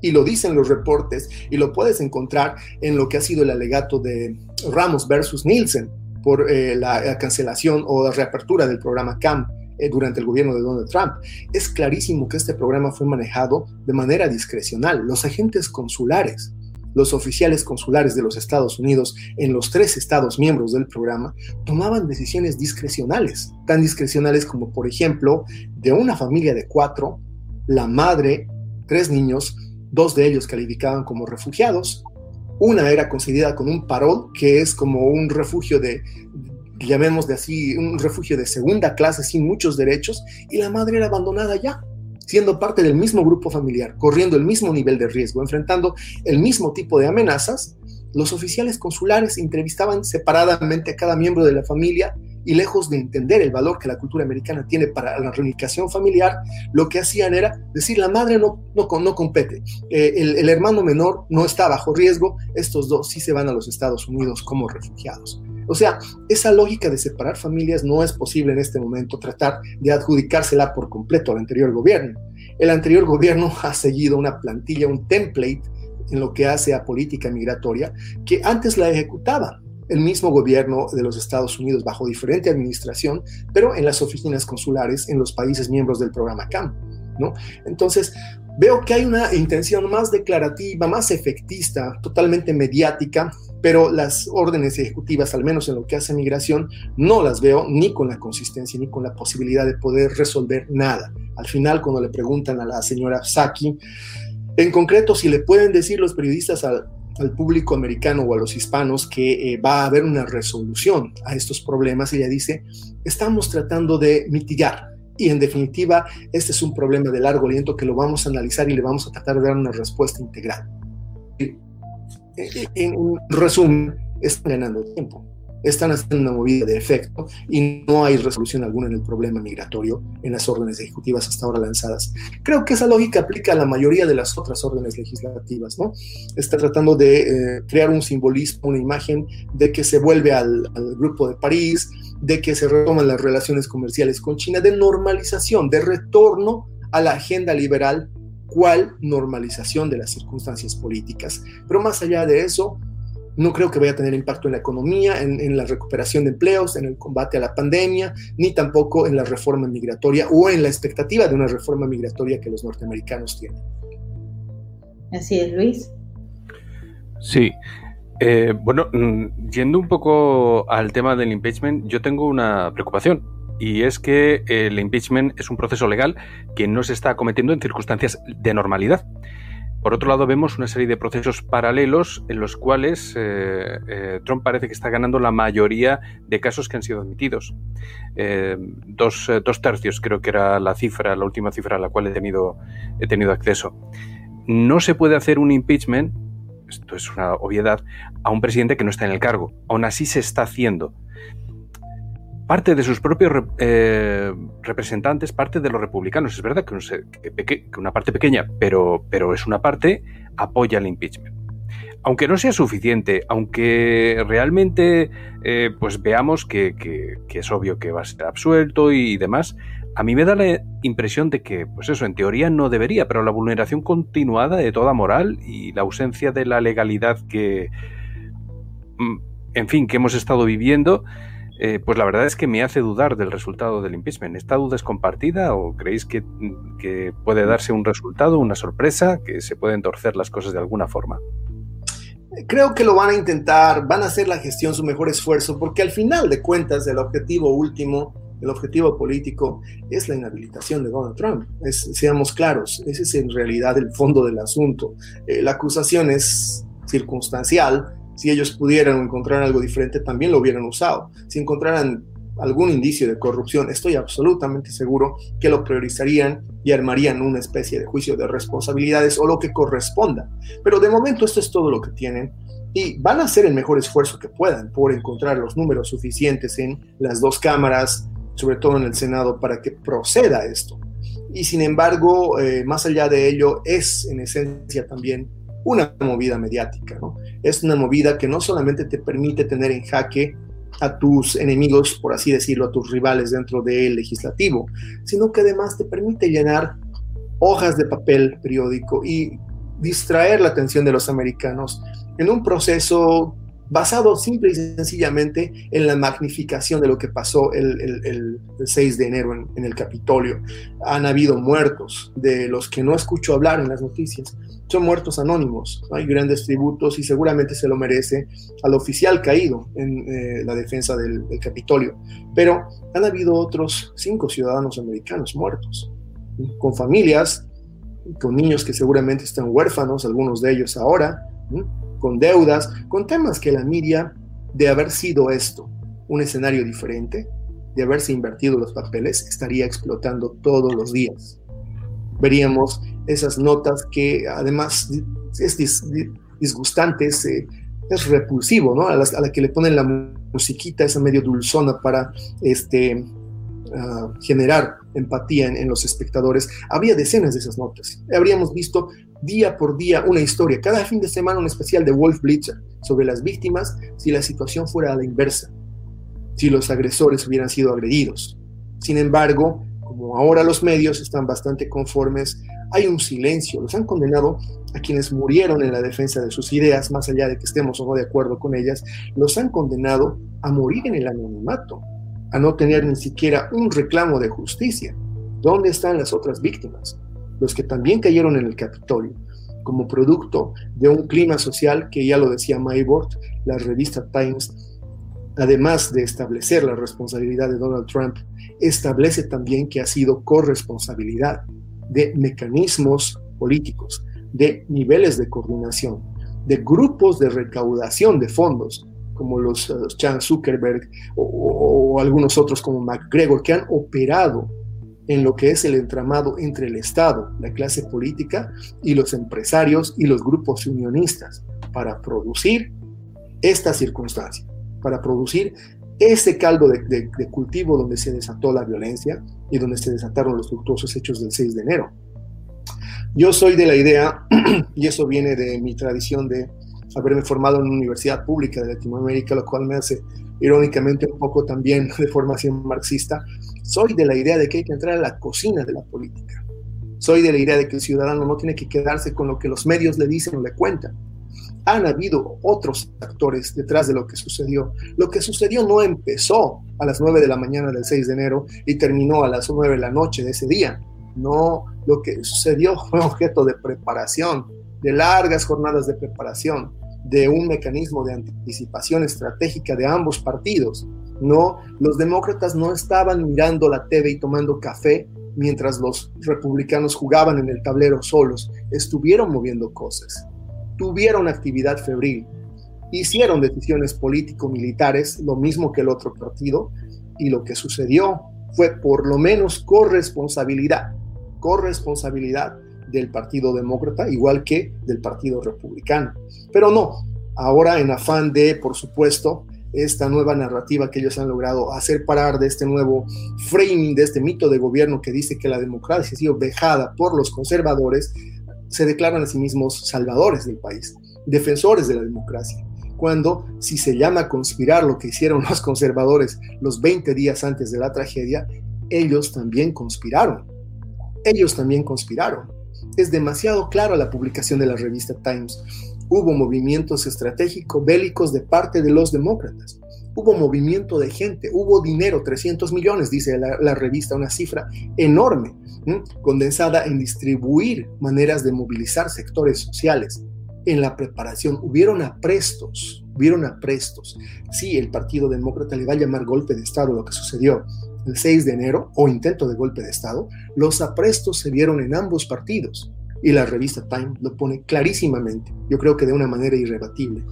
Y lo dicen los reportes y lo puedes encontrar en lo que ha sido el alegato de Ramos versus Nielsen por eh, la, cancelación o la reapertura del programa CAM eh, durante el gobierno de Donald Trump. Es clarísimo que este programa fue manejado de manera discrecional. Los agentes consulares los oficiales consulares de los Estados Unidos en los tres estados miembros del programa tomaban decisiones discrecionales, tan discrecionales como, por ejemplo, de una familia de cuatro, la madre, tres niños, dos de ellos calificaban como refugiados, una era concedida con un parol, que es como un refugio de, llamémosle así, un refugio de segunda clase sin muchos derechos, y la madre era abandonada ya, siendo parte del mismo grupo familiar, corriendo el mismo nivel de riesgo, enfrentando el mismo tipo de amenazas, los oficiales consulares entrevistaban separadamente a cada miembro de la familia y lejos de entender el valor que la cultura americana tiene para la reunificación familiar, lo que hacían era decir, la madre no, no, no compete, eh, el, el hermano menor no está bajo riesgo, estos dos sí se van a los Estados Unidos como refugiados. O sea, esa lógica de separar familias no es posible en este momento tratar de adjudicársela por completo al anterior gobierno. El anterior gobierno ha seguido una plantilla, un template en lo que hace a política migratoria que antes la ejecutaba el mismo gobierno de los Estados Unidos bajo diferente administración, pero en las oficinas consulares en los países miembros del programa CAM. ¿no? Entonces, veo que hay una intención más declarativa, más efectista, totalmente mediática, pero las órdenes ejecutivas, al menos en lo que hace migración, no las veo ni con la consistencia ni con la posibilidad de poder resolver nada. Al final, cuando le preguntan a la señora Saki, en concreto, si le pueden decir los periodistas al, al público americano o a los hispanos que eh, va a haber una resolución a estos problemas. Ella dice, estamos tratando de mitigar y en definitiva este es un problema de largo aliento que lo vamos a analizar y le vamos a tratar de dar una respuesta integral. En resumen, están ganando tiempo están haciendo una movida de efecto y no hay resolución alguna en el problema migratorio en las órdenes ejecutivas hasta ahora lanzadas. Creo que esa lógica aplica a la mayoría de las otras órdenes legislativas, ¿no? Está tratando de eh, crear un simbolismo, una imagen de que se vuelve al, Grupo de París, de que se retoman las relaciones comerciales con China, de normalización, de retorno a la agenda liberal cual normalización de las circunstancias políticas. Pero más allá de eso, no creo que vaya a tener impacto en la economía, en, la recuperación de empleos, en el combate a la pandemia, ni tampoco en la reforma migratoria o en la expectativa de una reforma migratoria que los norteamericanos tienen. Así es, Luis. Sí. Eh, bueno, mm, yendo un poco al tema del impeachment, yo tengo una preocupación y es que el impeachment es un proceso legal que no se está cometiendo en circunstancias de normalidad. Por otro lado, vemos una serie de procesos paralelos en los cuales eh, eh, Trump parece que está ganando la mayoría de casos que han sido admitidos. Eh, dos, tercios creo que era la cifra, la última cifra a la cual he tenido, he tenido acceso. No se puede hacer un impeachment, esto es una obviedad, a un presidente que no está en el cargo. Aún así se está haciendo parte de sus propios eh, representantes, parte de los republicanos. Es verdad que, una parte pequeña, pero, pero es una parte, apoya el impeachment. Aunque no sea suficiente, aunque realmente eh, pues veamos que, es obvio que va a ser absuelto y demás, a mí me da la impresión de que, pues eso, en teoría no debería, pero la vulneración continuada de toda moral y la ausencia de la legalidad que, mm, en fin, que hemos estado viviendo, eh, pues la verdad es que me hace dudar del resultado del impeachment. ¿Esta duda es compartida o creéis que, puede darse un resultado, una sorpresa, que se pueden torcer las cosas de alguna forma? Creo que lo van a intentar, van a hacer la gestión su mejor esfuerzo, porque al final de cuentas el objetivo último, el objetivo político es la inhabilitación de Donald Trump. seamos claros, ese es en realidad el fondo del asunto. Eh, la acusación es circunstancial, si ellos pudieran encontrar algo diferente, también lo hubieran usado. Si encontraran algún indicio de corrupción, estoy absolutamente seguro que lo priorizarían y armarían una especie de juicio de responsabilidades o lo que corresponda. Pero de momento esto es todo lo que tienen y van a hacer el mejor esfuerzo que puedan por encontrar los números suficientes en las dos cámaras, sobre todo en el Senado, para que proceda esto. Y sin embargo, eh, más allá de ello, es en esencia también una movida mediática, ¿no? Es una movida que no solamente te permite tener en jaque a tus enemigos, por así decirlo, a tus rivales dentro del legislativo, sino que además te permite llenar hojas de papel periódico y distraer la atención de los americanos en un proceso basado simple y sencillamente en la magnificación de lo que pasó el, 6 de enero en, el Capitolio. Han habido muertos de los que no escucho hablar en las noticias, son muertos anónimos. Hay grandes tributos y seguramente se lo merece al oficial caído en eh, la defensa del, Capitolio. Pero han habido otros cinco ciudadanos americanos muertos, con familias, con niños que seguramente están huérfanos, algunos de ellos ahora, con deudas, con temas que la media de haber sido esto, un escenario diferente, de haberse invertido los papeles, estaría explotando todos los días. Veríamos esas notas que además es disgustante, es, eh, es repulsivo, ¿no? A la, a la, que le ponen la musiquita, esa medio dulzona para este, uh, generar empatía en, en, los espectadores. Habría decenas de esas notas. Habríamos visto día por día una historia, cada fin de semana un especial de Wolf Blitzer sobre las víctimas si la situación fuera a la inversa, si los agresores hubieran sido agredidos. Sin embargo, como ahora los medios están bastante conformes, hay un silencio. Los han condenado a quienes murieron en la defensa de sus ideas, más allá de que estemos o no de acuerdo con ellas, los han condenado a morir en el anonimato, a no tener ni siquiera un reclamo de justicia. ¿Dónde están las otras víctimas? Los que también cayeron en el Capitolio, como producto de un clima social que ya lo decía Maybord, la revista Times, además de establecer la responsabilidad de Donald Trump, establece también que ha sido corresponsabilidad de mecanismos políticos, de niveles de coordinación, de grupos de recaudación de fondos, como los, uh, Chan Zuckerberg o, o, algunos otros como McGregor, que han operado en lo que es el entramado entre el Estado, la clase política y los empresarios y los grupos unionistas para producir esta circunstancia, para producir ese caldo de, cultivo donde se desató la violencia y donde se desataron los luctuosos hechos del 6 de enero. Yo soy de la idea, y eso viene de mi tradición de haberme formado en una universidad pública de Latinoamérica, lo cual me hace irónicamente un poco también de formación marxista, soy de la idea de que hay que entrar a la cocina de la política. Soy de la idea de que el ciudadano no tiene que quedarse con lo que los medios le dicen o le cuentan, han habido otros actores detrás de lo que sucedió. Lo que sucedió no empezó a las 9 de la mañana del 6 de enero y terminó a las 9 de la noche de ese día. No, lo que sucedió fue objeto de preparación, de largas jornadas de preparación, de un mecanismo de anticipación estratégica de ambos partidos. No, los demócratas no estaban mirando la TV y tomando café mientras los republicanos jugaban en el tablero solos, estuvieron moviendo cosas. Tuvieron actividad febril, hicieron decisiones político-militares, lo mismo que el otro partido, y lo que sucedió fue por lo menos corresponsabilidad, corresponsabilidad del Partido Demócrata, igual que del Partido Republicano. Pero no, ahora en afán de, por supuesto, esta nueva narrativa que ellos han logrado hacer parar de este nuevo framing, de este mito de gobierno que dice que la democracia ha sido vejada por los conservadores, se declaran a sí mismos salvadores del país, defensores de la democracia, cuando si se llama conspirar lo que hicieron los conservadores los 20 días antes de la tragedia, ellos también conspiraron. Ellos también conspiraron. Es demasiado clara la publicación de la revista Times. Hubo movimientos estratégicos bélicos de parte de los demócratas. Hubo movimiento de gente, hubo dinero, 300 millones, dice la, revista, una cifra enorme condensada en distribuir maneras de movilizar sectores sociales. En la preparación hubieron aprestos, hubieron aprestos. Sí, el Partido Demócrata le va a llamar golpe de Estado lo que sucedió el 6 de enero o intento de golpe de Estado, los aprestos se vieron en ambos partidos y la revista Time lo pone clarísimamente, yo creo que de una manera irrebatible.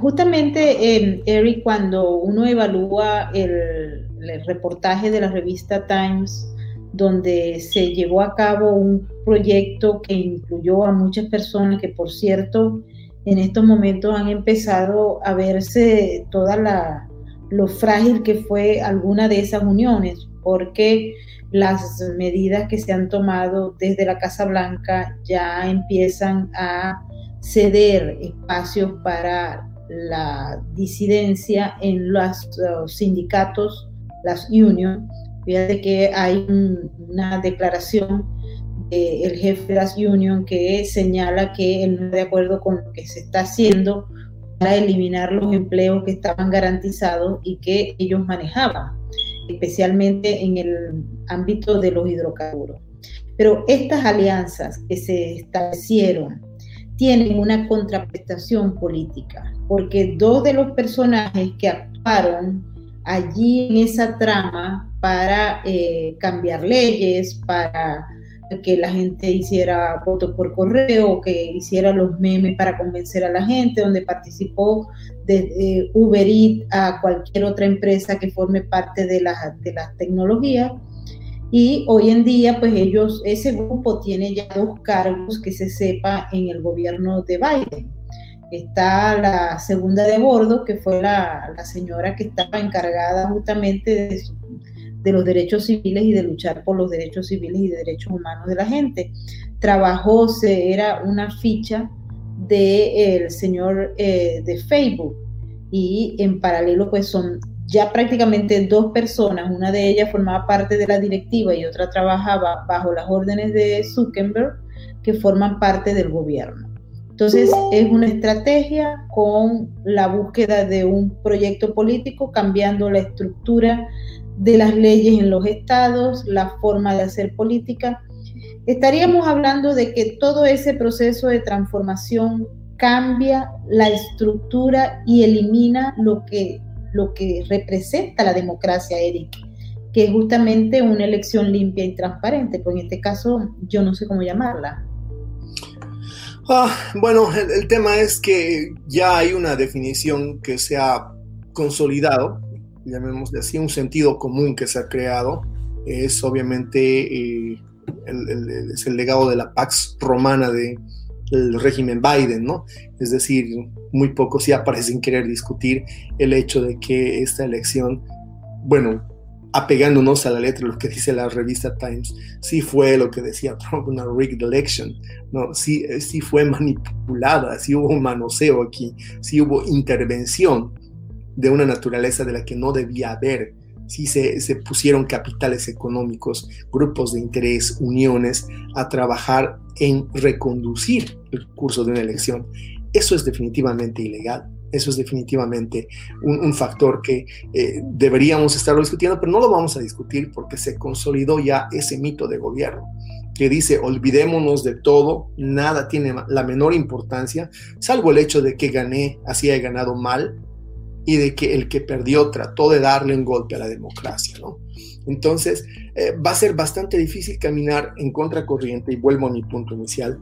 Justamente, Eric, cuando uno evalúa el, el reportaje de la revista Times, donde se llevó a cabo un proyecto que incluyó a muchas personas que, por cierto, en estos momentos han empezado a verse toda la lo frágil que fue alguna de esas uniones, porque las medidas que se han tomado desde la Casa Blanca ya empiezan a ceder espacios para la disidencia en los, sindicatos las union. Fíjate que hay un, una declaración del jefe de las union que señala que él no está de acuerdo con lo que se está haciendo para eliminar los empleos que estaban garantizados y que ellos manejaban, especialmente en el ámbito de los hidrocarburos. Pero estas alianzas que se establecieron tienen una contraprestación política, porque dos de los personajes que actuaron allí en esa trama para eh, cambiar leyes, para que la gente hiciera votos por correo, que hiciera los memes para convencer a la gente, donde participó de Uber Eats a cualquier otra empresa que forme parte de las de las tecnologías. Y hoy en día, pues ellos, ese grupo tiene ya dos cargos que se sepa en el gobierno de Biden. Está la segunda de bordo, que fue la, la señora que estaba encargada justamente de, de, los derechos civiles y de luchar por los derechos civiles y derechos humanos de la gente. Trabajó, se, era una ficha del de señor eh, de Facebook y en paralelo pues son ya prácticamente dos personas, una de ellas formaba parte de la directiva y otra trabajaba bajo las órdenes de Zuckerberg, que forman parte del gobierno. Entonces es una estrategia con la búsqueda de un proyecto político, cambiando la estructura de las leyes en los estados, la forma de hacer política. Estaríamos hablando de que todo ese proceso de transformación cambia la estructura y elimina lo que lo que representa la democracia, Eric, que es justamente una elección limpia y transparente, pues en este caso yo no sé cómo llamarla. Ah, bueno, el, tema es que ya hay una definición que se ha consolidado, llamémosle así, un sentido común que se ha creado, es obviamente eh, el legado de la Pax Romana de, el régimen Biden, ¿no? Es decir, muy pocos ya parecen querer discutir el hecho de que esta elección, bueno, apegándonos a la letra lo que dice la revista Times, sí fue lo que decía Trump, una rigged election, ¿no? Sí, sí fue manipulada, sí hubo un manoseo aquí, sí hubo intervención de una naturaleza de la que no debía haber sí se, pusieron capitales económicos, grupos de interés, uniones a trabajar en reconducir el curso de una elección. Eso es definitivamente ilegal. Eso es definitivamente un, factor que eh, deberíamos estarlo discutiendo, pero no lo vamos a discutir porque se consolidó ya ese mito de gobierno que dice olvidémonos de todo, nada tiene la menor importancia, salvo el hecho de que gané, así he ganado mal, y de que el que perdió trató de darle un golpe a la democracia, ¿no? Entonces, eh, va a ser bastante difícil caminar en contracorriente, y vuelvo a mi punto inicial.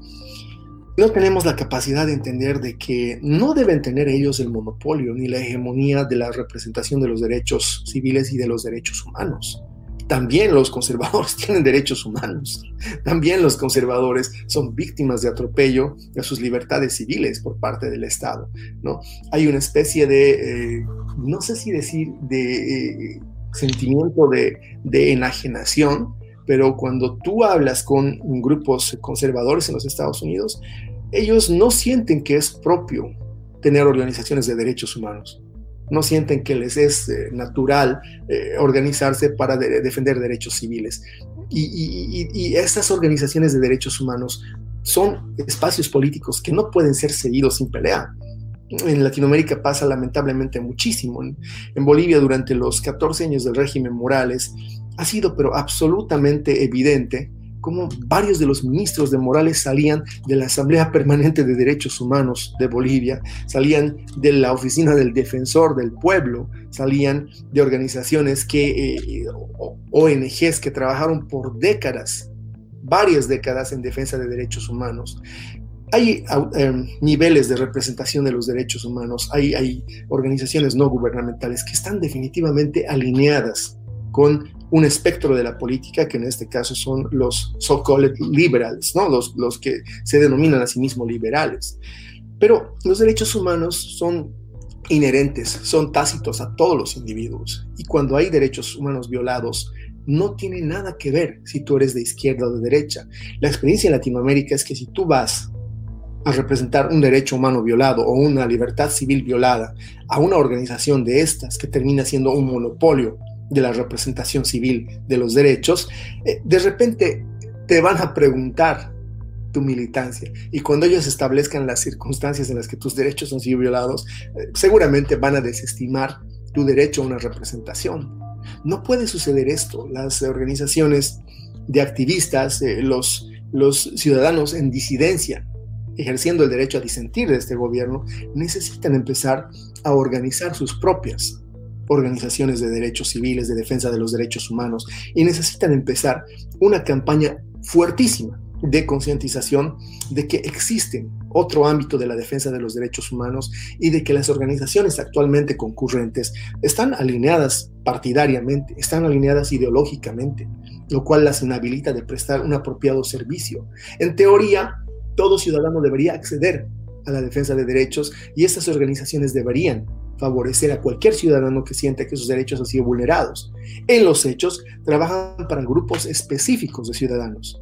No tenemos la capacidad de entender de que no deben tener ellos el monopolio ni la hegemonía de la representación de los derechos civiles y de los derechos humanos. También los conservadores tienen derechos humanos. También los conservadores son víctimas de atropello a sus libertades civiles por parte del Estado. ¿no? Hay una especie de, eh, no sé si decir, de eh, sentimiento de, de enajenación, pero cuando tú hablas con grupos conservadores en los Estados Unidos, ellos no sienten que es propio tener organizaciones de derechos humanos no sienten que les es eh, natural eh, organizarse para defender derechos civiles. Y, y, estas organizaciones de derechos humanos son espacios políticos que no pueden ser cedidos sin pelea. En Latinoamérica pasa lamentablemente muchísimo. en Bolivia durante los 14 años del régimen Morales ha sido pero absolutamente evidente cómo varios de los ministros de Morales salían de la Asamblea Permanente de Derechos Humanos de Bolivia, salían de la Oficina del Defensor del Pueblo, salían de organizaciones que, eh, ONGs que trabajaron por décadas, varias décadas en defensa de derechos humanos. Hay em, niveles de representación de los derechos humanos, hay, hay organizaciones no gubernamentales que están definitivamente alineadas con un espectro de la política, que en este caso son los so-called liberals, ¿no? los, los que se denominan a sí mismos liberales. Pero los derechos humanos son inherentes, son tácitos a todos los individuos. Y cuando hay derechos humanos violados, no tiene nada que ver si tú eres de izquierda o de derecha. La experiencia en Latinoamérica es que si tú vas a representar un derecho humano violado o una libertad civil violada a una organización de estas que termina siendo un monopolio de la representación civil de los derechos, eh, de repente te van a preguntar tu militancia. Y cuando ellos establezcan las circunstancias en las que tus derechos han sido violados, eh, seguramente van a desestimar tu derecho a una representación. No puede suceder esto. Las organizaciones de activistas, eh, los, los ciudadanos en disidencia, ejerciendo el derecho a disentir de este gobierno, necesitan empezar a organizar sus propias organizaciones de derechos civiles, de defensa de los derechos humanos, y necesitan empezar una campaña fuertísima de concientización de que existen otro ámbito de la defensa de los derechos humanos y de que las organizaciones actualmente concurrentes están alineadas partidariamente, están alineadas ideológicamente, lo cual las inhabilita de prestar un apropiado servicio. En teoría, todo ciudadano debería acceder a la defensa de derechos y estas organizaciones deberían favorecer a cualquier ciudadano que sienta que sus derechos han sido vulnerados. En los hechos, trabajan para grupos específicos de ciudadanos,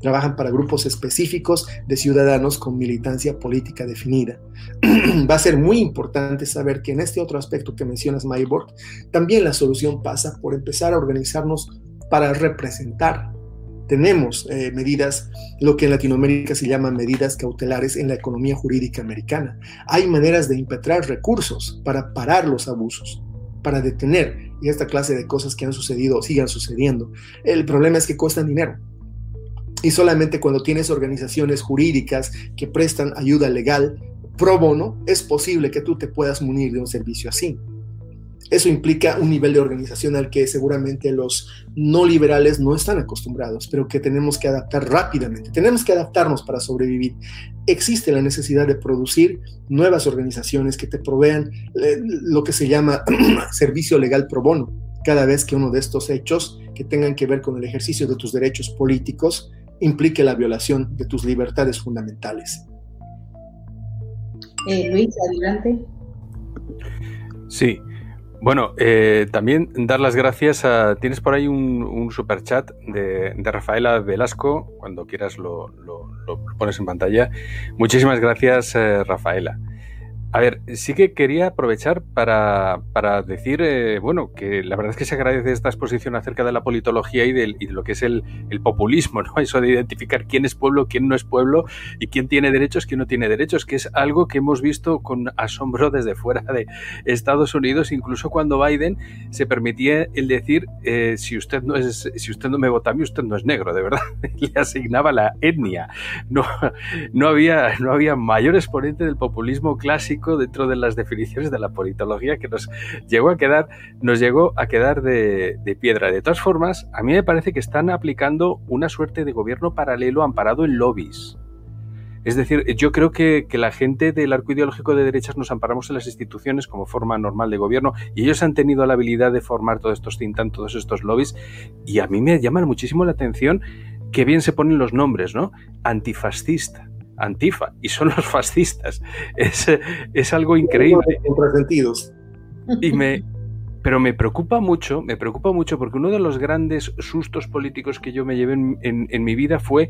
Trabajan para grupos específicos de ciudadanos con militancia política definida. Va a ser muy importante saber que en este otro aspecto que mencionas, Mayborg, también la solución pasa por empezar a organizarnos para representar. Tenemos eh, medidas, lo que en Latinoamérica se llaman medidas cautelares en la economía jurídica americana. Hay maneras de impetrar recursos para parar los abusos, para detener esta clase de cosas que han sucedido sigan sucediendo. El problema es que cuestan dinero y solamente cuando tienes organizaciones jurídicas que prestan ayuda legal pro bono, es posible que tú te puedas munir de un servicio así. Eso implica un nivel de organización al que seguramente los no liberales no están acostumbrados, pero que tenemos que adaptar rápidamente. Tenemos que adaptarnos para sobrevivir. Existe la necesidad de producir nuevas organizaciones que te provean eh, lo que se llama servicio legal pro bono. Cada vez que uno de estos hechos que tengan que ver con el ejercicio de tus derechos políticos implique la violación de tus libertades fundamentales. Eh, Luis, adelante. Sí. Bueno, eh, también dar las gracias a... Tienes por ahí un, super chat de, Rafaela Velasco, cuando quieras lo, pones en pantalla. Muchísimas gracias, eh, Rafaela. A ver, sí que quería aprovechar para, decir, eh, bueno, que la verdad es que se agradece esta exposición acerca de la politología y de, lo que es el, populismo, ¿no? Eso de identificar quién es pueblo, quién no es pueblo y quién tiene derechos, quién no tiene derechos, que es algo que hemos visto con asombro desde fuera de Estados Unidos, incluso cuando Biden se permitía el decir, eh, si usted no es, si usted no me vota a mí, usted no es negro, de verdad, le asignaba la etnia. No, no, había, no había mayor exponente del populismo clásico dentro de las definiciones de la politología que nos llegó a quedar, nos llegó a quedar de, piedra. De todas formas, a mí me parece que están aplicando una suerte de gobierno paralelo amparado en lobbies. Es decir, yo creo que, la gente del arco ideológico de derechas nos amparamos en las instituciones como forma normal de gobierno y ellos han tenido la habilidad de formar todos estos tintan, todos estos lobbies y a mí me llaman muchísimo la atención que bien se ponen los nombres, ¿no? Antifascista, Antifa y son los fascistas. Es, es algo increíble. Contrasentidos. Y me, pero me preocupa mucho, me preocupa mucho porque uno de los grandes sustos políticos que yo me llevé en, mi vida fue,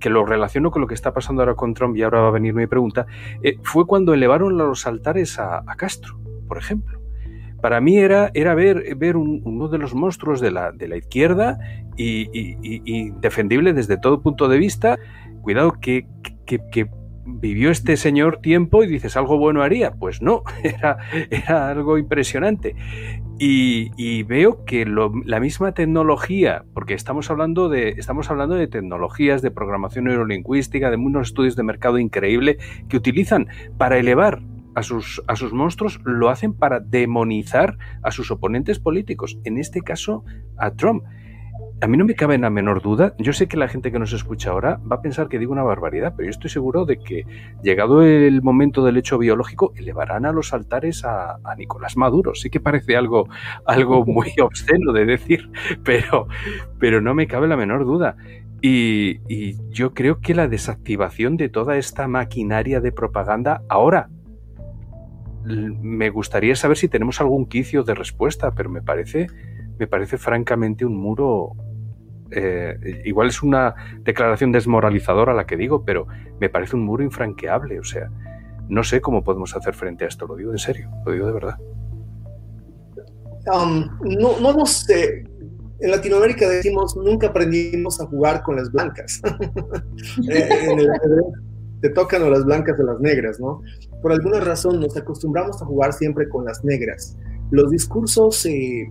que lo relaciono con lo que está pasando ahora con Trump y ahora va a venir mi pregunta, eh, fue cuando elevaron los altares a, Castro, por ejemplo. Para mí era, era ver, ver uno de los monstruos de la, de la izquierda y, y defendible desde todo punto de vista. Cuidado que, que, vivió este señor tiempo y dices, ¿algo bueno haría? Pues no, era, algo impresionante. Y, veo que la misma tecnología, porque estamos hablando, de, estamos hablando de tecnologías de programación neurolingüística, de unos estudios de mercado increíble que utilizan para elevar a sus, a sus monstruos, lo hacen para demonizar a sus oponentes políticos, en este caso a Trump a mí no me cabe la menor duda. Yo sé que la gente que nos escucha ahora va a pensar que digo una barbaridad, pero yo estoy seguro de que, llegado el momento del hecho biológico, elevarán a los altares a, Nicolás Maduro. Sí que parece algo, algo muy obsceno de decir, pero, pero no me cabe la menor duda. Y, y yo creo que la desactivación de toda esta maquinaria de propaganda ahora me gustaría saber si tenemos algún quicio de respuesta, pero me parece me parece francamente un muro eh, igual es una declaración desmoralizadora la que digo, pero me parece un muro infranqueable. O sea, no sé cómo podemos hacer frente a esto. Lo digo en serio, lo digo de verdad. No, no sé. En Latinoamérica decimos nunca aprendimos a jugar con las blancas. Eh, en el te tocan o las blancas o las negras, ¿no? Por alguna razón nos acostumbramos a jugar siempre con las negras. Los discursos eh,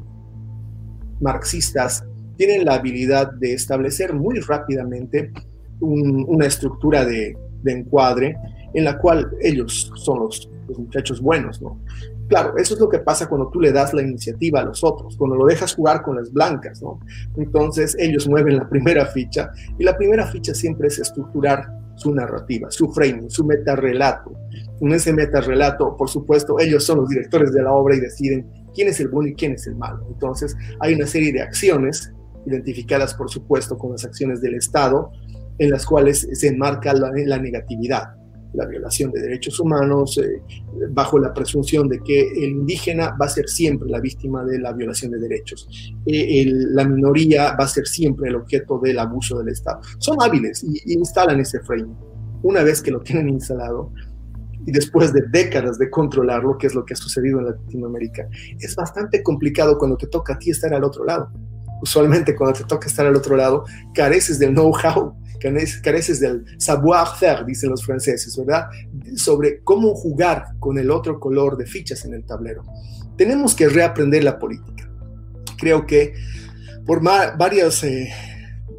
marxistas tienen la habilidad de establecer muy rápidamente una estructura de, encuadre en la cual ellos son los, muchachos buenos, ¿no? Claro, eso es lo que pasa cuando tú le das la iniciativa a los otros, cuando lo dejas jugar con las blancas, ¿no? Entonces ellos mueven la primera ficha y la primera ficha siempre es estructurar su narrativa, su framing, su metarrelato. En ese metarrelato, por supuesto, ellos son los directores de la obra y deciden quién es el bueno y quién es el malo. Entonces hay una serie de acciones identificadas, por supuesto, con las acciones del Estado, en las cuales se enmarca la, la negatividad la violación de derechos humanos, eh, bajo la presunción de que el indígena va a ser siempre la víctima de la violación de derechos. Eh, la minoría va a ser siempre el objeto del abuso del Estado. Son hábiles y, instalan ese frame. Una vez que lo tienen instalado, y después de décadas de controlarlo, que es lo que ha sucedido en Latinoamérica, es bastante complicado cuando te toca a ti estar al otro lado. Usualmente cuando te toca estar al otro lado, careces del know-how careces del savoir-faire, dicen los franceses, ¿verdad? Sobre cómo jugar con el otro color de fichas en el tablero. Tenemos que reaprender la política. Creo que por varios eh,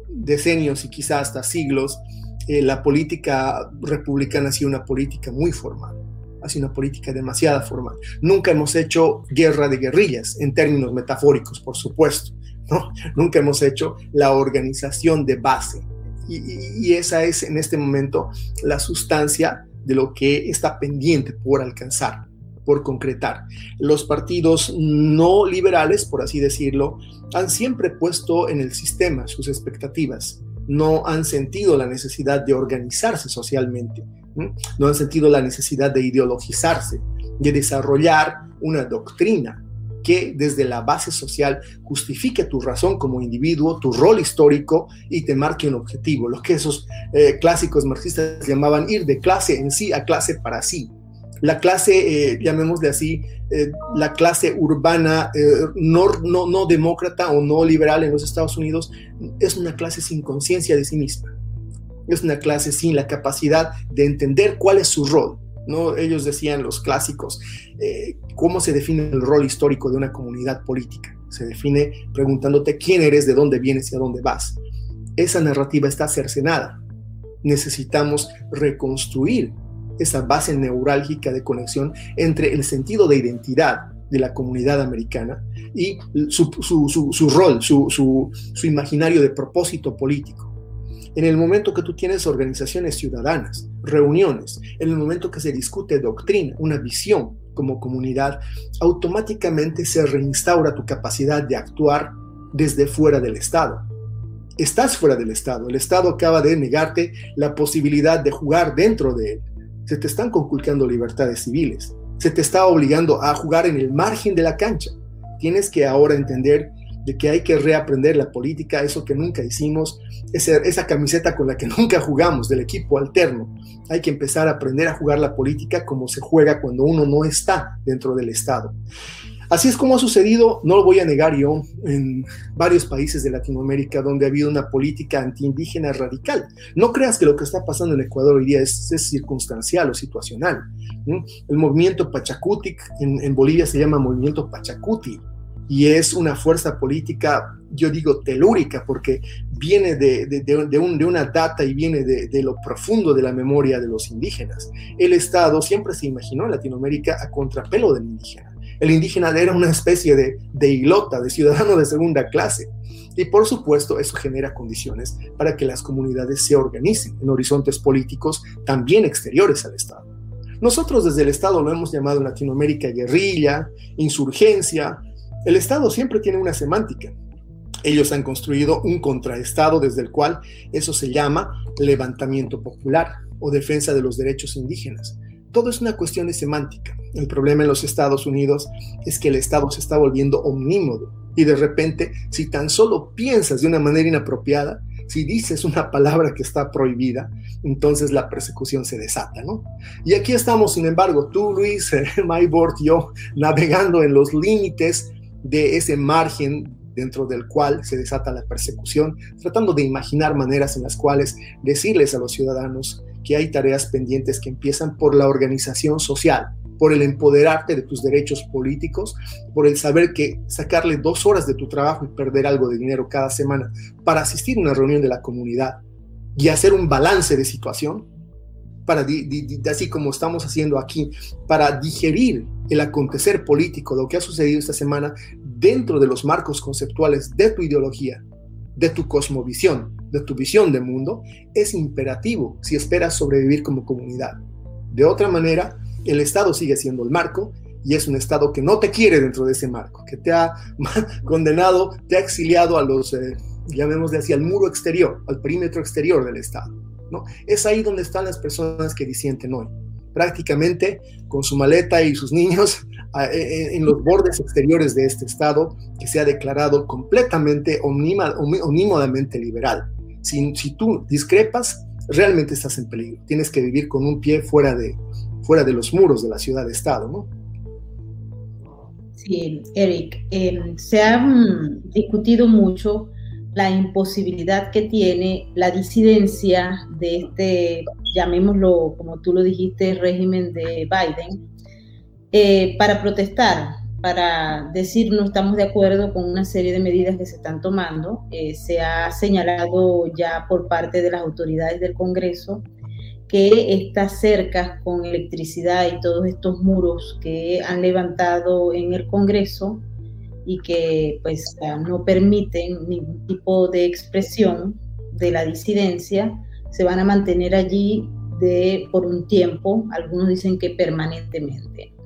decenios y quizás hasta siglos, eh, la política republicana ha sido una política muy formal ha sido una política demasiado formal. Nunca hemos hecho guerra de guerrillas, en términos metafóricos, por supuesto. Nunca hemos hecho la organización de base, y, esa es en este momento la sustancia de lo que está pendiente por alcanzar, por concretar. Los partidos no liberales, por así decirlo, han siempre puesto en el sistema sus expectativas. No han sentido la necesidad de organizarse socialmente, no han sentido la necesidad de ideologizarse, de desarrollar una doctrina, que desde la base social justifique tu razón como individuo, tu rol histórico y te marque un objetivo, lo que esos eh, clásicos marxistas llamaban ir de clase en sí a clase para sí. La clase, eh, llamémosle así, eh, la clase urbana no, no, no demócrata o no liberal en los Estados Unidos es una clase sin conciencia de sí misma. Es una clase sin la capacidad de entender cuál es su rol, ¿no? Ellos decían, los clásicos, eh, ¿cómo se define el rol histórico de una comunidad política? Se define preguntándote quién eres, de dónde vienes y a dónde vas. Esa narrativa está cercenada. Necesitamos reconstruir esa base neurálgica de conexión entre el sentido de identidad de la comunidad americana y su, rol, su imaginario de propósito político en el momento que tú tienes organizaciones ciudadanas, reuniones, en el momento que se discute doctrina, una visión como comunidad, automáticamente se reinstaura tu capacidad de actuar desde fuera del Estado. Estás fuera del Estado, el Estado acaba de negarte la posibilidad de jugar dentro de él. Se te están conculcando libertades civiles, se te está obligando a jugar en el margen de la cancha. Tienes que ahora entender de que hay que reaprender la política, eso que nunca hicimos, esa, esa camiseta con la que nunca jugamos, del equipo alterno. Hay que empezar a aprender a jugar la política como se juega cuando uno no está dentro del Estado. Así es como ha sucedido, no lo voy a negar yo, en varios países de Latinoamérica donde ha habido una política antiindígena radical. No creas que lo que está pasando en Ecuador hoy día es, circunstancial o situacional. El movimiento Pachacutic en, Bolivia se llama movimiento Pachacuti y es una fuerza política, yo digo, telúrica, porque viene de, una data y viene de, lo profundo de la memoria de los indígenas. El Estado siempre se imaginó en Latinoamérica a contrapelo del indígena. El indígena era una especie de, de hilota, de ciudadano de segunda clase. Y por supuesto, eso genera condiciones para que las comunidades se organicen en horizontes políticos también exteriores al Estado. Nosotros desde el Estado lo hemos llamado en Latinoamérica guerrilla, insurgencia, el Estado siempre tiene una semántica. Ellos han construido un contraestado desde el cual eso se llama levantamiento popular o defensa de los derechos indígenas. Todo es una cuestión de semántica. El problema en los Estados Unidos es que el Estado se está volviendo omnímodo y de repente, si tan solo piensas de una manera inapropiada, si dices una palabra que está prohibida, entonces la persecución se desata, ¿no? Y aquí estamos, sin embargo, tú, Luis, Maybord, yo, navegando en los límites de ese margen dentro del cual se desata la persecución, tratando de imaginar maneras en las cuales decirles a los ciudadanos que hay tareas pendientes que empiezan por la organización social, por el empoderarte de tus derechos políticos, por el saber que sacarle dos horas de tu trabajo y perder algo de dinero cada semana para asistir a una reunión de la comunidad y hacer un balance de situación, para así como estamos haciendo aquí, para digerir el acontecer político, lo que ha sucedido esta semana, dentro de los marcos conceptuales de tu ideología, de tu cosmovisión, de tu visión de mundo, es imperativo si esperas sobrevivir como comunidad. De otra manera, el Estado sigue siendo el marco y es un Estado que no te quiere dentro de ese marco, que te ha condenado, te ha exiliado a los, eh, llamémosle así, al muro exterior, al perímetro exterior del Estado. ¿no? Es ahí donde están las personas que disienten hoy, prácticamente con su maleta y sus niños e, e, en los bordes exteriores de este Estado que se ha declarado completamente onímodamente liberal. Si, si tú discrepas, realmente estás en peligro. Tienes que vivir con un pie fuera de, fuera de los muros de la ciudad-estado, ¿no? Sí, Eric, em, se ha discutido mucho la imposibilidad que tiene la disidencia de este, llamémoslo como tú lo dijiste, régimen de Biden, eh, para protestar, para decir no estamos de acuerdo con una serie de medidas que se están tomando. Eh, se ha señalado ya por parte de las autoridades del Congreso que estas cercas con electricidad y todos estos muros que han levantado en el Congreso y que pues no permiten ningún tipo de expresión de la disidencia, se van a mantener allí de, por un tiempo, algunos dicen que permanentemente.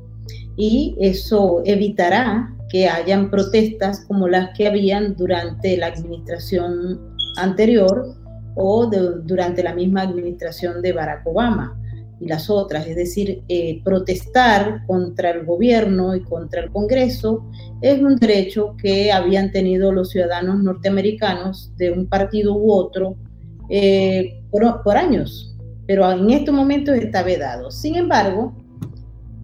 Y eso evitará que hayan protestas como las que habían durante la administración anterior o durante la misma administración de Barack Obama y las otras, es decir, eh, protestar contra el gobierno y contra el Congreso es un derecho que habían tenido los ciudadanos norteamericanos de un partido u otro eh, por, por, años, pero en estos momentos está vedado. Sin embargo,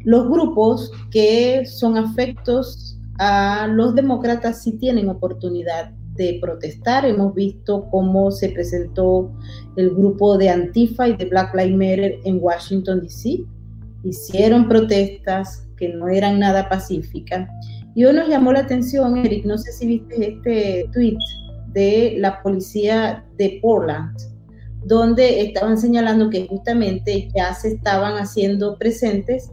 los grupos que son afectos a los demócratas sí tienen oportunidad de protestar. Hemos visto cómo se presentó el grupo de Antifa y de Black Lives Matter en Washington, D.C. Hicieron protestas que no eran nada pacíficas. Y hoy nos llamó la atención, Eric, no sé si viste este tweet de la policía de Portland, donde estaban señalando que justamente ya se estaban haciendo presentes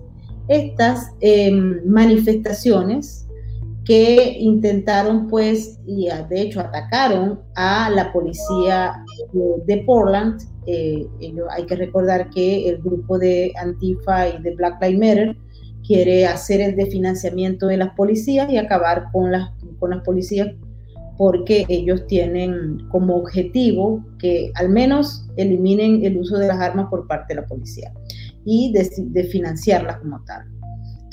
estas em, manifestaciones que intentaron pues y ah, de hecho atacaron a la policía de Portland. Eh, hay que recordar que el grupo de Antifa y de Black Lives Matter quiere hacer el desfinanciamiento de las policías y acabar con las, con las policías porque ellos tienen como objetivo que al menos eliminen el uso de las armas por parte de la policía y de financiarlas como tal.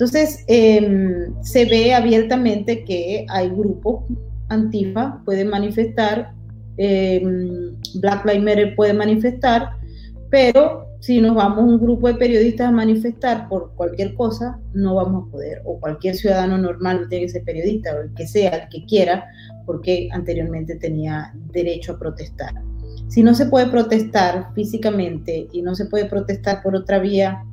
Entonces, em, se ve abiertamente que hay grupos antifa, pueden manifestar, em, Black Lives Matter puede manifestar, pero si nos vamos un grupo de periodistas a manifestar por cualquier cosa, no vamos a poder, o cualquier ciudadano normal tiene que ser periodista, o el que sea, el que quiera, porque anteriormente tenía derecho a protestar. Si no se puede protestar físicamente y no se puede protestar por otra vía,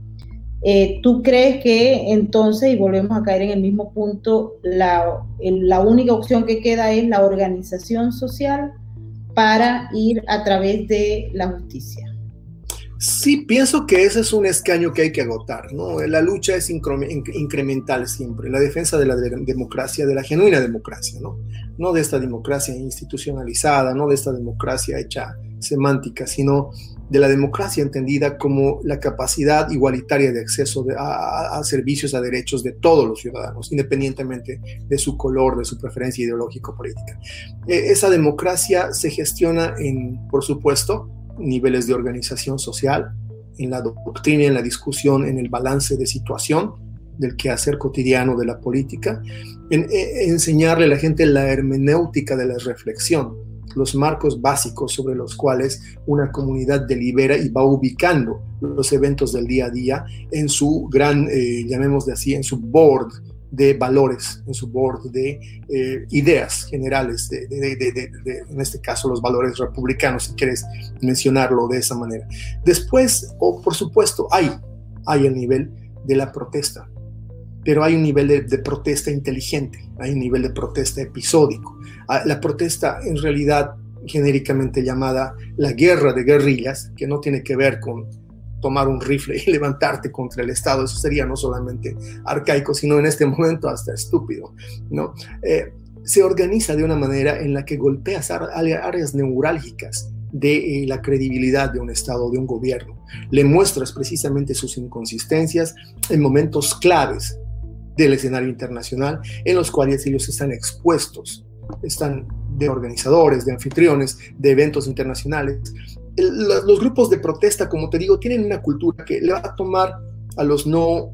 eh, ¿Tú crees que entonces, y volvemos a caer en el mismo punto, la, la única opción que queda es la organización social para ir a través de la justicia? Sí, pienso que ese es un escaño que hay que agotar, ¿no? La lucha es incremental siempre, la defensa de la democracia, de la genuina democracia, ¿no? De esta democracia institucionalizada, no de esta democracia hecha semántica, sino de la democracia entendida como la capacidad igualitaria de acceso a, servicios, a derechos de todos los ciudadanos, independientemente de su color, de su preferencia ideológico-política. E, esa democracia se gestiona por supuesto, niveles de organización social, en la doctrina, en la discusión, en el balance de situación del quehacer cotidiano de la política, en, en e, enseñarle a la gente la hermenéutica de la reflexión, los marcos básicos sobre los cuales una comunidad delibera y va ubicando los eventos del día a día en su gran, eh, llamémosle así, en su board de valores, en su board de eh, ideas generales, de, en este caso los valores republicanos, si quieres mencionarlo de esa manera. Después, o por supuesto, hay, hay el nivel de la protesta, pero hay un nivel de, protesta inteligente, hay un nivel de protesta episódico. Ah, la protesta en realidad genéricamente llamada la guerra de guerrillas, que no tiene que ver con tomar un rifle y levantarte contra el Estado. Eso sería no solamente arcaico, sino en este momento hasta estúpido. ¿no? Eh, se organiza de una manera en la que golpeas áreas neurálgicas de eh, la credibilidad de un Estado, de un gobierno. Le muestras precisamente sus inconsistencias en momentos claves del escenario internacional en los cuales ellos están expuestos, están de organizadores, de anfitriones, de eventos internacionales. Los grupos de protesta, como te digo, tienen una cultura que le va a tomar a los no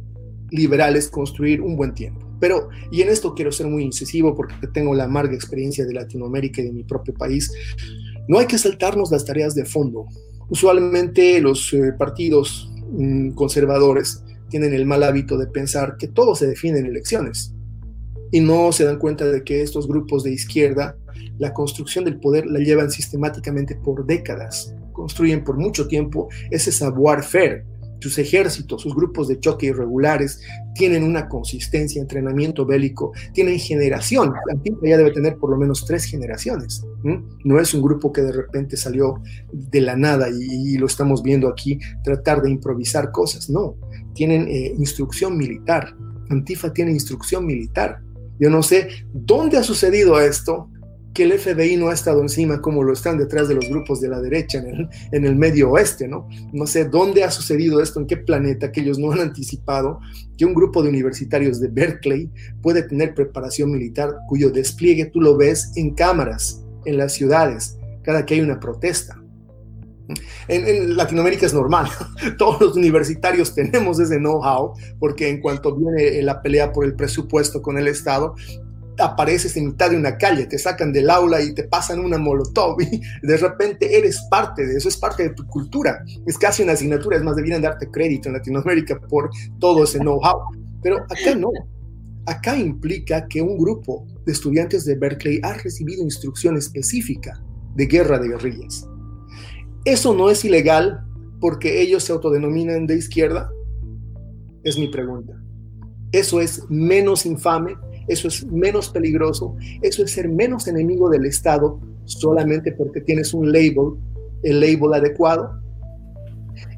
liberales construir un buen tiempo. Pero, y en esto quiero ser muy incisivo porque tengo la amarga experiencia de Latinoamérica y de mi propio país, no hay que saltarnos las tareas de fondo. Usualmente los eh, partidos mm, conservadores tienen el mal hábito de pensar que todo se define en elecciones y no se dan cuenta de que estos grupos de izquierda la construcción del poder la llevan sistemáticamente por décadas, construyen por mucho tiempo ese savoir-faire sus ejércitos, sus grupos de choque irregulares tienen una consistencia, entrenamiento bélico, tienen generación. Antigua ya debe tener por lo menos tres generaciones. No es un grupo que de repente salió de la nada y, lo estamos viendo aquí tratar de improvisar cosas. No, tienen eh, instrucción militar. Antifa tiene instrucción militar. Yo no sé dónde ha sucedido esto, que el FBI no ha estado encima como lo están detrás de los grupos de la derecha en el, medio oeste, ¿no? No sé dónde ha sucedido esto, en qué planeta, que ellos no han anticipado que un grupo de universitarios de Berkeley puede tener preparación militar cuyo despliegue tú lo ves en cámaras, en las ciudades, cada que hay una protesta. En, en, Latinoamérica es normal. Todos los universitarios tenemos ese know-how, porque en cuanto viene la pelea por el presupuesto con el Estado, apareces en mitad de una calle, te sacan del aula y te pasan una molotov de repente eres parte de eso, es parte de tu cultura. Es casi una asignatura, es más, debieran darte crédito en Latinoamérica por todo ese know-how. Pero acá no. Acá implica que un grupo de estudiantes de Berkeley ha recibido instrucción específica de guerra de guerrillas. ¿Eso no es ilegal porque ellos se autodenominan de izquierda? Es mi pregunta. ¿Eso es menos infame eso es menos peligroso, eso es ser menos enemigo del Estado solamente porque tienes un label, el label adecuado.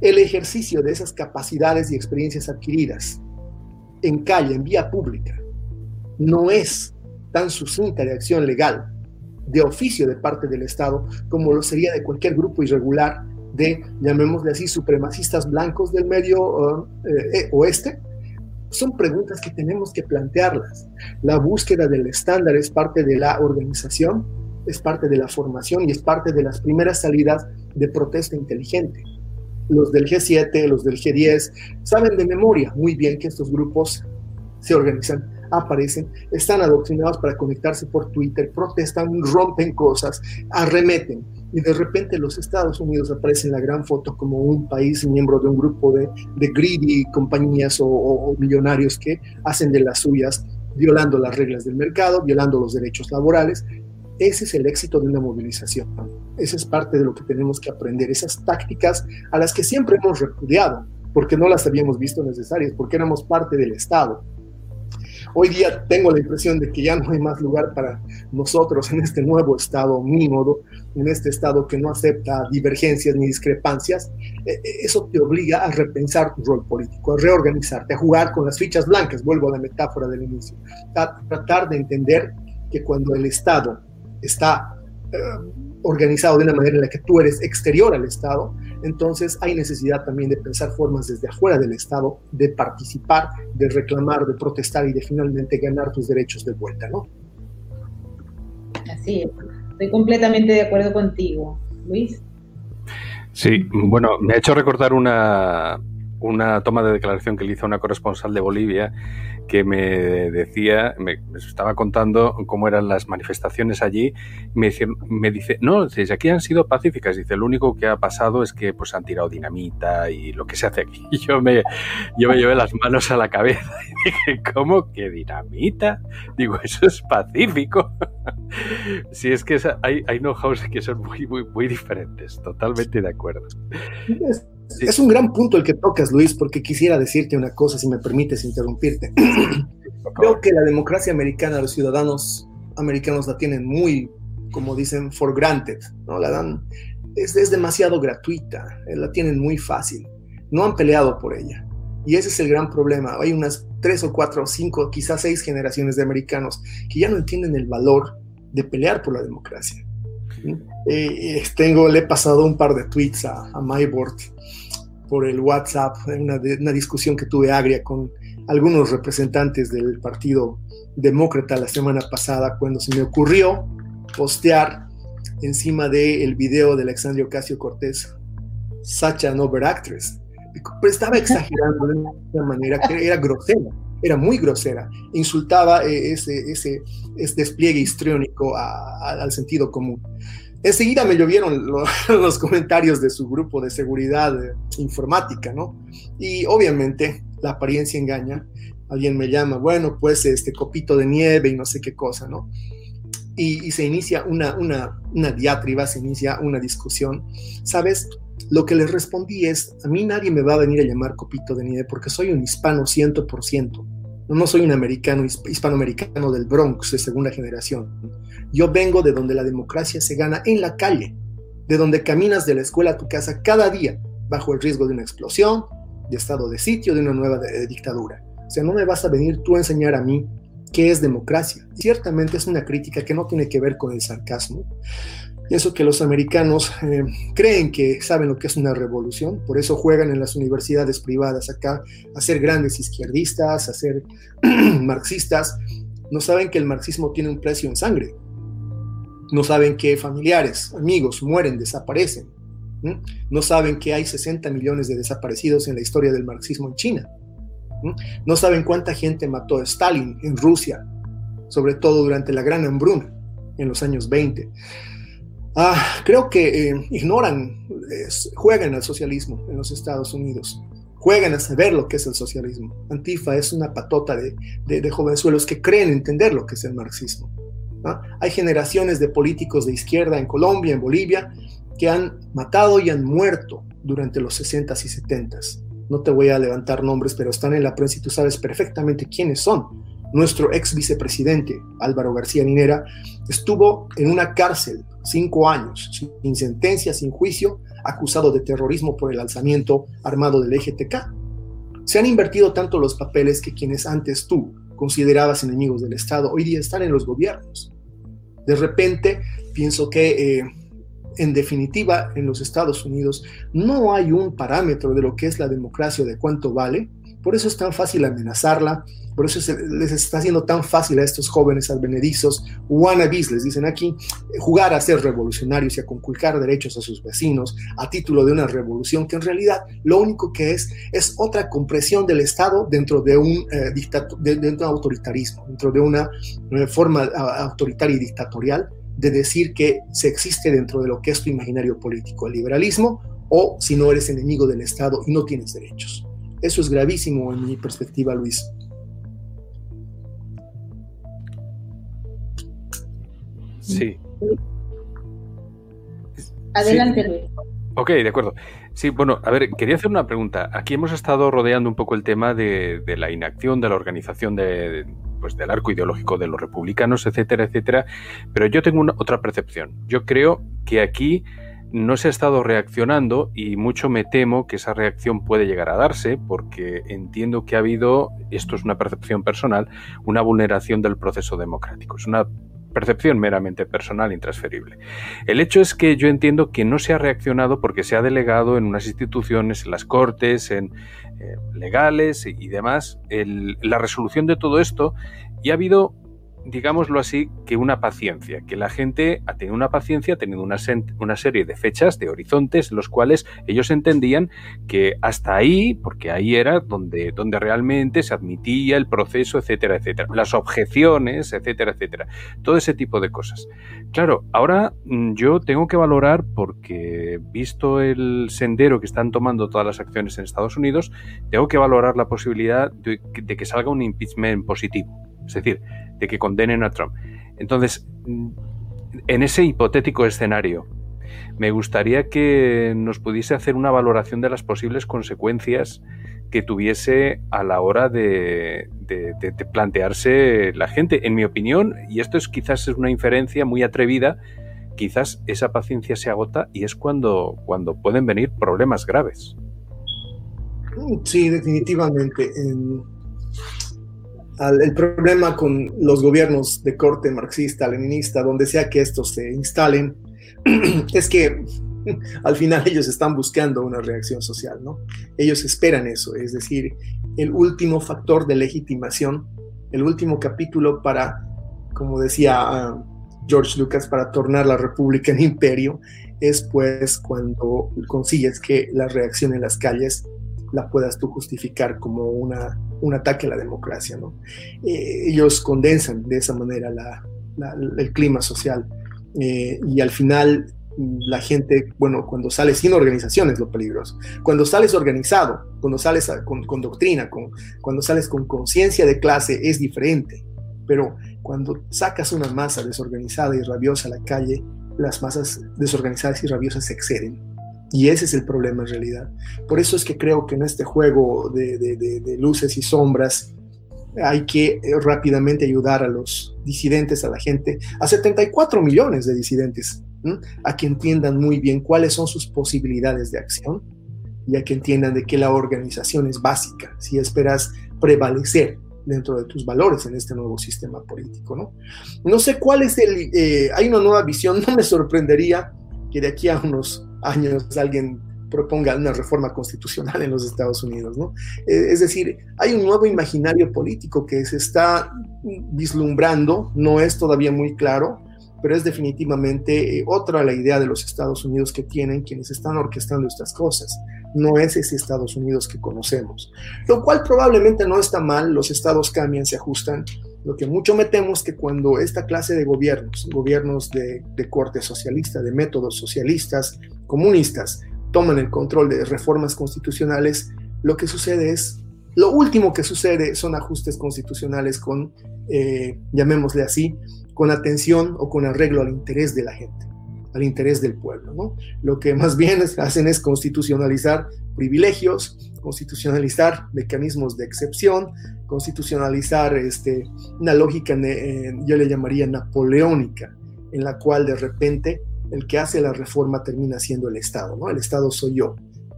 El ejercicio de esas capacidades y experiencias adquiridas en calle, en vía pública, no es tan sucinta de acción legal, de oficio de parte del Estado, como lo sería de cualquier grupo irregular de, llamémosle así, supremacistas blancos del medio uh, eh, oeste, son preguntas que tenemos que plantearlas. La búsqueda del estándar es parte de la organización, es parte de la formación y es parte de las primeras salidas de protesta inteligente. Los del G7, los del G10, saben de memoria muy bien que estos grupos se organizan, aparecen, están adoctrinados para conectarse por Twitter, protestan, rompen cosas, arremeten y de repente los Estados Unidos aparecen en la gran foto como un país miembro de un grupo de, greedy compañías o, millonarios que hacen de las suyas violando las reglas del mercado, violando los derechos laborales. Ese es el éxito de una movilización. Esa es parte de lo que tenemos que aprender, esas tácticas a las que siempre hemos repudiado, porque no las habíamos visto necesarias, porque éramos parte del Estado, Hoy día tengo la impresión de que ya no hay más lugar para nosotros en este nuevo estado mímodo, en este estado que no acepta divergencias ni discrepancias. E, e, eso te obliga a repensar tu rol político, a reorganizarte, a jugar con las fichas blancas, vuelvo a la metáfora del inicio, a tratar de entender que cuando el Estado está eh, organizado de una manera en la que tú eres exterior al Estado, entonces hay necesidad también de pensar formas desde afuera del Estado, de participar, de reclamar, de protestar y de finalmente ganar tus derechos de vuelta, ¿no? Así es, estoy completamente de acuerdo contigo, Luis. Sí, bueno, me ha hecho recordar una, una toma de declaración que le hizo una corresponsal de Bolivia que me decía, me, estaba contando cómo eran las manifestaciones allí. Me, dice, me dice, no, dice, aquí han sido pacíficas. Dice, lo único que ha pasado es que pues han tirado dinamita y lo que se hace aquí. Yo me, yo me llevé las manos a la cabeza y dije, ¿cómo que dinamita? Digo, eso es pacífico. Si es que hay, hay know-hows que son muy, muy, muy diferentes, totalmente de acuerdo. Es un gran punto el que tocas, Luis, porque quisiera decirte una cosa, si me permites interrumpirte. Creo que la democracia americana, los ciudadanos americanos la tienen muy, como dicen, for granted, ¿no? La dan, es, es demasiado gratuita, eh, la tienen muy fácil. no han peleado por ella. Y ese es el gran problema. Hay unas tres o cuatro o cinco, quizás seis generaciones de americanos que ya no entienden el valor de pelear por la democracia. Eh, tengo, le he pasado un par de tweets a, a MyBoard por el WhatsApp, una, una discusión que tuve agria con algunos representantes del Partido Demócrata la semana pasada, cuando se me ocurrió postear encima del video de Alexandria Ocasio Cortés, Sacha an overactress. Pero estaba exagerando de una manera que era grosera, era muy grosera. Insultaba eh, ese, ese, ese despliegue histriónico al sentido común. Enseguida me llovieron los, comentarios de su grupo de seguridad eh, informática, ¿no? Y obviamente la apariencia engaña. Alguien me llama, bueno, pues este copito de nieve y no sé qué cosa, ¿no? Y, se inicia una, una, una diatriba, se inicia una discusión. ¿Sabes? Lo que les respondí es, a mí nadie me va a venir a llamar copito de nieve porque soy un hispano 100%. No soy un americano, hispanoamericano del Bronx de segunda generación. Yo vengo de donde la democracia se gana en la calle, de donde caminas de la escuela a tu casa cada día bajo el riesgo de una explosión, de estado de sitio, de una nueva dictadura. O sea, no me vas a venir tú a enseñar a mí qué es democracia. Ciertamente es una crítica que no tiene que ver con el sarcasmo, Pienso que los americanos eh, creen que saben lo que es una revolución, por eso juegan en las universidades privadas acá a ser grandes izquierdistas, a ser marxistas. No saben que el marxismo tiene un precio en sangre. No saben que familiares, amigos mueren, desaparecen. No saben que hay 60 millones de desaparecidos en la historia del marxismo en China. No saben cuánta gente mató a Stalin en Rusia, sobre todo durante la gran hambruna en los años 20. Ah, creo que eh, ignoran, juegan al socialismo en los Estados Unidos, juegan a saber lo que es el socialismo. Antifa es una patota de, de, jovenzuelos que creen entender lo que es el marxismo. Hay generaciones de políticos de izquierda en Colombia, en Bolivia, que han matado y han muerto durante los 60s y 70s. No te voy a levantar nombres, pero están en la prensa y tú sabes perfectamente quiénes son. Nuestro ex vicepresidente, Álvaro García Ninera, estuvo en una cárcel cinco años, sin sentencia, sin juicio, acusado de terrorismo por el alzamiento armado del EGTK. Se han invertido tanto los papeles que quienes antes tú considerabas enemigos del Estado hoy día están en los gobiernos. De repente, pienso que, eh, en definitiva, en los Estados Unidos no hay un parámetro de lo que es la democracia, de cuánto vale. Por eso es tan fácil amenazarla, por eso les está haciendo tan fácil a estos jóvenes advenedizos, wannabes, les dicen aquí, jugar a ser revolucionarios y a conculcar derechos a sus vecinos a título de una revolución que en realidad lo único que es es otra compresión del Estado dentro de un, eh, de, un autoritarismo, dentro de una eh, forma autoritaria y dictatorial de decir que se existe dentro de lo que es tu imaginario político, el liberalismo, o si no eres enemigo del Estado y no tienes derechos. Eso es gravísimo en mi perspectiva, Luis. Sí. Adelante, Luis. Ok, de acuerdo. Sí, bueno, a ver, quería hacer una pregunta. Aquí hemos estado rodeando un poco el tema de, la inacción, de la organización de, pues, del arco ideológico de los republicanos, etcétera, etcétera. Pero yo tengo una, otra percepción. Yo creo que aquí no se ha estado reaccionando y mucho me temo que esa reacción puede llegar a darse porque entiendo que ha habido, esto es una percepción personal, una vulneración del proceso democrático. Es una percepción meramente personal intransferible. El hecho es que yo entiendo que no se ha reaccionado porque se ha delegado en unas instituciones, en las cortes, en eh, legales y demás, la resolución de todo esto y ha habido digámoslo así, que una paciencia, que la gente ha tenido una paciencia, ha tenido una, una, serie de fechas, de horizontes, los cuales ellos entendían que hasta ahí, porque ahí era donde, donde realmente se admitía el proceso, etcétera, etcétera, las objeciones, etcétera, etcétera, todo ese tipo de cosas. Claro, ahora mm, yo tengo que valorar, porque visto el sendero que están tomando todas las acciones en Estados Unidos, tengo que valorar la posibilidad de, de que salga un impeachment positivo. Es decir, de que condenen a Trump. Entonces, en ese hipotético escenario, me gustaría que nos pudiese hacer una valoración de las posibles consecuencias que tuviese a la hora de, plantearse la gente. En mi opinión, y esto es quizás es una inferencia muy atrevida, quizás esa paciencia se agota y es cuando, cuando pueden venir problemas graves. Sí, definitivamente. El problema con los gobiernos de corte marxista, leninista, donde sea que estos se instalen, es que al final ellos están buscando una reacción social, ¿no? Ellos esperan eso, es decir, el último factor de legitimación, el último capítulo para, como decía ah, George Lucas, para tornar la república en imperio, es pues cuando consigues que la reacción en las calles la puedas tú justificar como una, un ataque a la democracia, ¿no? Eh, ellos condensan de esa manera el clima social eh, y al final la gente, bueno, cuando sales sin organización es lo peligroso. Cuando sales organizado, cuando sales con, doctrina, con, cuando sales con conciencia de clase es diferente. Pero cuando sacas una masa desorganizada y rabiosa a la calle, las masas desorganizadas y rabiosas se exceden. Y ese es el problema en realidad. Por eso es que creo que en este juego de, luces y sombras hay que eh, rápidamente ayudar a los disidentes, a la gente, a 74 millones de disidentes a que entiendan muy bien cuáles son sus posibilidades de acción y a que entiendan de que la organización es básica si esperas prevalecer dentro de tus valores en este nuevo sistema político, ¿no? No sé cuál es el... Eh, hay una nueva visión, no me sorprendería que de aquí a unos años alguien proponga una reforma constitucional en los Estados Unidos, ¿no? Eh, es decir, hay un nuevo imaginario político que se está vislumbrando, no es todavía muy claro, pero es definitivamente eh, otra la idea de los Estados Unidos que tienen quienes están orquestando estas cosas. No es ese Estados Unidos que conocemos, lo cual probablemente no está mal, los estados cambian, se ajustan. Lo que mucho me temo es que cuando esta clase de gobiernos, gobiernos de, corte socialista, de métodos socialistas, comunistas, toman el control de reformas constitucionales, lo que sucede es, lo último que sucede son ajustes constitucionales con, eh, llamémosle así, con atención o con arreglo al interés de la gente, al interés del pueblo. ¿no? Lo que más bien hacen es constitucionalizar privilegios, constitucionalizar mecanismos de excepción, constitucionalizar este, una lógica, eh, yo le llamaría napoleónica, en la cual de repente el que hace la reforma termina siendo el Estado, ¿no? El Estado soy yo.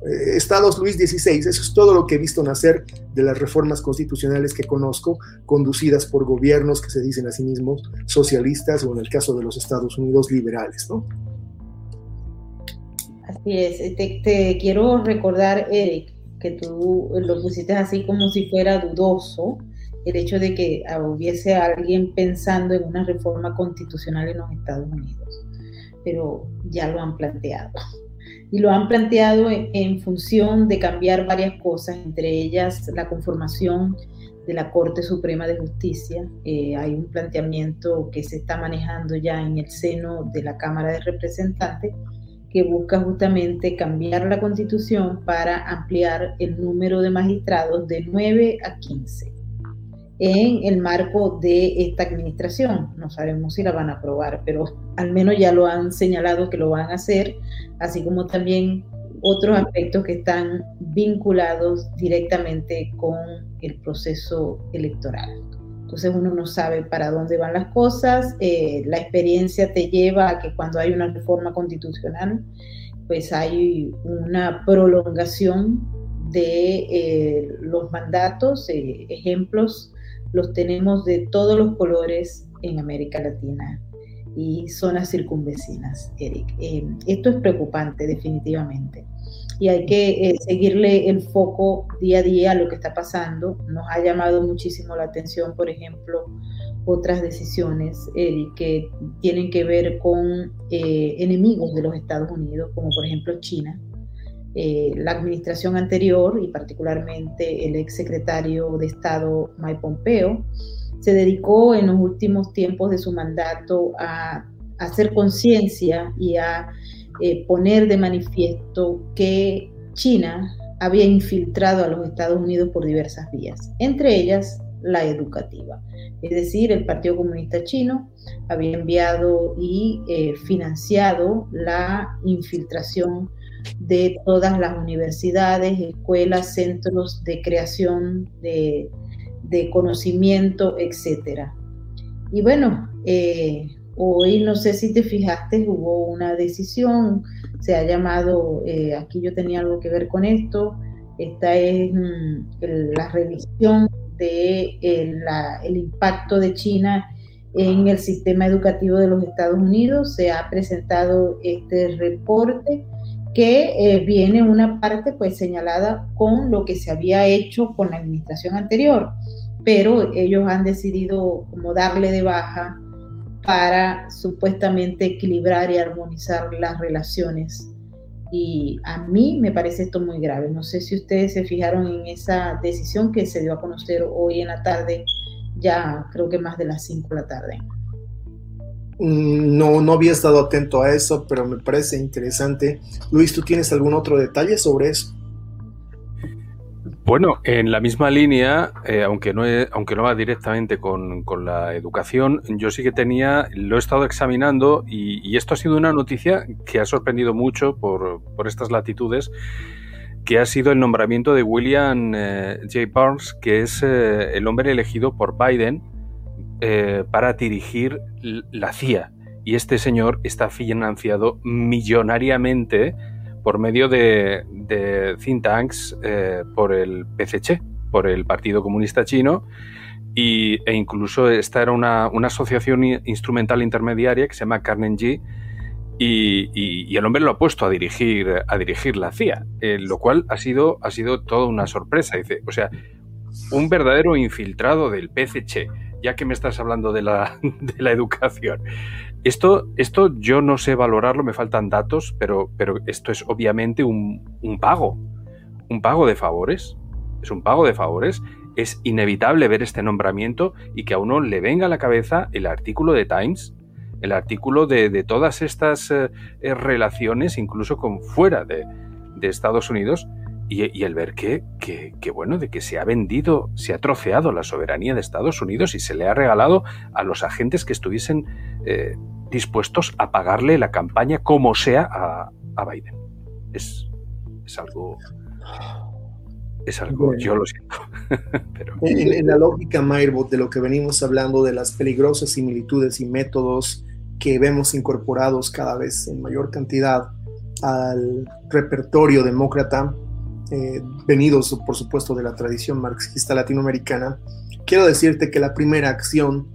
Eh, estados Luis XVI. Eso es todo lo que he visto nacer de las reformas constitucionales que conozco, conducidas por gobiernos que se dicen a sí mismos socialistas o en el caso de los Estados Unidos liberales, ¿no? Así es. Te, quiero recordar, Eric, que tú lo pusiste así como si fuera dudoso el hecho de que hubiese alguien pensando en una reforma constitucional en los Estados Unidos, pero ya lo han planteado y lo han planteado en, función de cambiar varias cosas, entre ellas la conformación de la Corte Suprema de Justicia. Eh, hay un planteamiento que se está manejando ya en el seno de la Cámara de Representantes que busca justamente cambiar la constitución para ampliar el número de magistrados de 9 a 15 en el marco de esta administración. No sabemos si la van a aprobar, pero al menos ya lo han señalado que lo van a hacer, así como también otros aspectos que están vinculados directamente con el proceso electoral. Entonces uno no sabe para dónde van las cosas, eh, la experiencia te lleva a que cuando hay una reforma constitucional, pues hay una prolongación de eh, los mandatos, eh, ejemplos los tenemos de todos los colores en América Latina y zonas circunvecinas, Eric. Esto es preocupante, definitivamente. Y hay que eh, seguirle el foco día a día a lo que está pasando. Nos ha llamado muchísimo la atención, por ejemplo, otras decisiones, Eric, que tienen que ver con eh, enemigos de los Estados Unidos, como por ejemplo China eh, la administración anterior y particularmente el ex secretario de Estado Mike Pompeo se dedicó en los últimos tiempos de su mandato a, hacer conciencia y a eh, poner de manifiesto que China había infiltrado a los Estados Unidos por diversas vías, entre ellas la educativa. Es decir, el Partido Comunista Chino había enviado y eh, financiado la infiltración de todas las universidades, escuelas, centros de creación de, conocimiento, etc. Y bueno, eh, hoy no sé si te fijaste, hubo una decisión, se ha llamado, eh, aquí yo tenía algo que ver con esto, Esta es mm, la revisión de el impacto de China en el sistema educativo de los Estados Unidos. Se ha presentado este reporte que eh, viene una parte pues señalada con lo que se había hecho con la administración anterior, pero ellos han decidido como darle de baja para supuestamente equilibrar y armonizar las relaciones. Y a mí me parece esto muy grave. No sé si ustedes se fijaron en esa decisión que se dio a conocer hoy en la tarde, ya creo que más de las 5 de la tarde. Mm, no, no había estado atento a eso, pero me parece interesante. Luis, ¿tú tienes algún otro detalle sobre eso? Bueno, en la misma línea, eh, aunque, no aunque no va directamente con, la educación, yo sí que tenía, lo he estado examinando y, esto ha sido una noticia que ha sorprendido mucho por, estas latitudes, que ha sido el nombramiento de William eh, J. Barnes, que es eh, el hombre elegido por Biden eh, para dirigir la CIA. Y este señor está financiado millonariamente por medio de, think tanks eh, por el PCC, por el Partido Comunista Chino, y, e incluso esta era una, asociación instrumental intermediaria que se llama Carnegie, y, y, el hombre lo ha puesto a dirigir, a dirigir la CIA, eh, lo cual ha sido, ha sido toda una sorpresa. O sea, un verdadero infiltrado del PCC ya que me estás hablando de la, educación. Esto, esto yo no sé valorarlo, me faltan datos, pero, pero esto es obviamente un, pago, un pago de favores. Es un pago de favores. Es inevitable ver este nombramiento y que a uno le venga a la cabeza el artículo de Times, el artículo de, todas estas eh, relaciones, incluso con fuera de, de Estados Unidos, y, el ver que, que, bueno, de que se ha vendido, se ha troceado la soberanía de Estados Unidos y se le ha regalado a los agentes que estuviesen eh, dispuestos a pagarle la campaña como sea a, Biden. Es, es, algo... Es algo, yo lo siento. en, la lógica, Myrbot, de lo que venimos hablando, de las peligrosas similitudes y métodos que vemos incorporados cada vez en mayor cantidad al repertorio demócrata, eh, venidos por supuesto de la tradición marxista latinoamericana, quiero decirte que la primera acción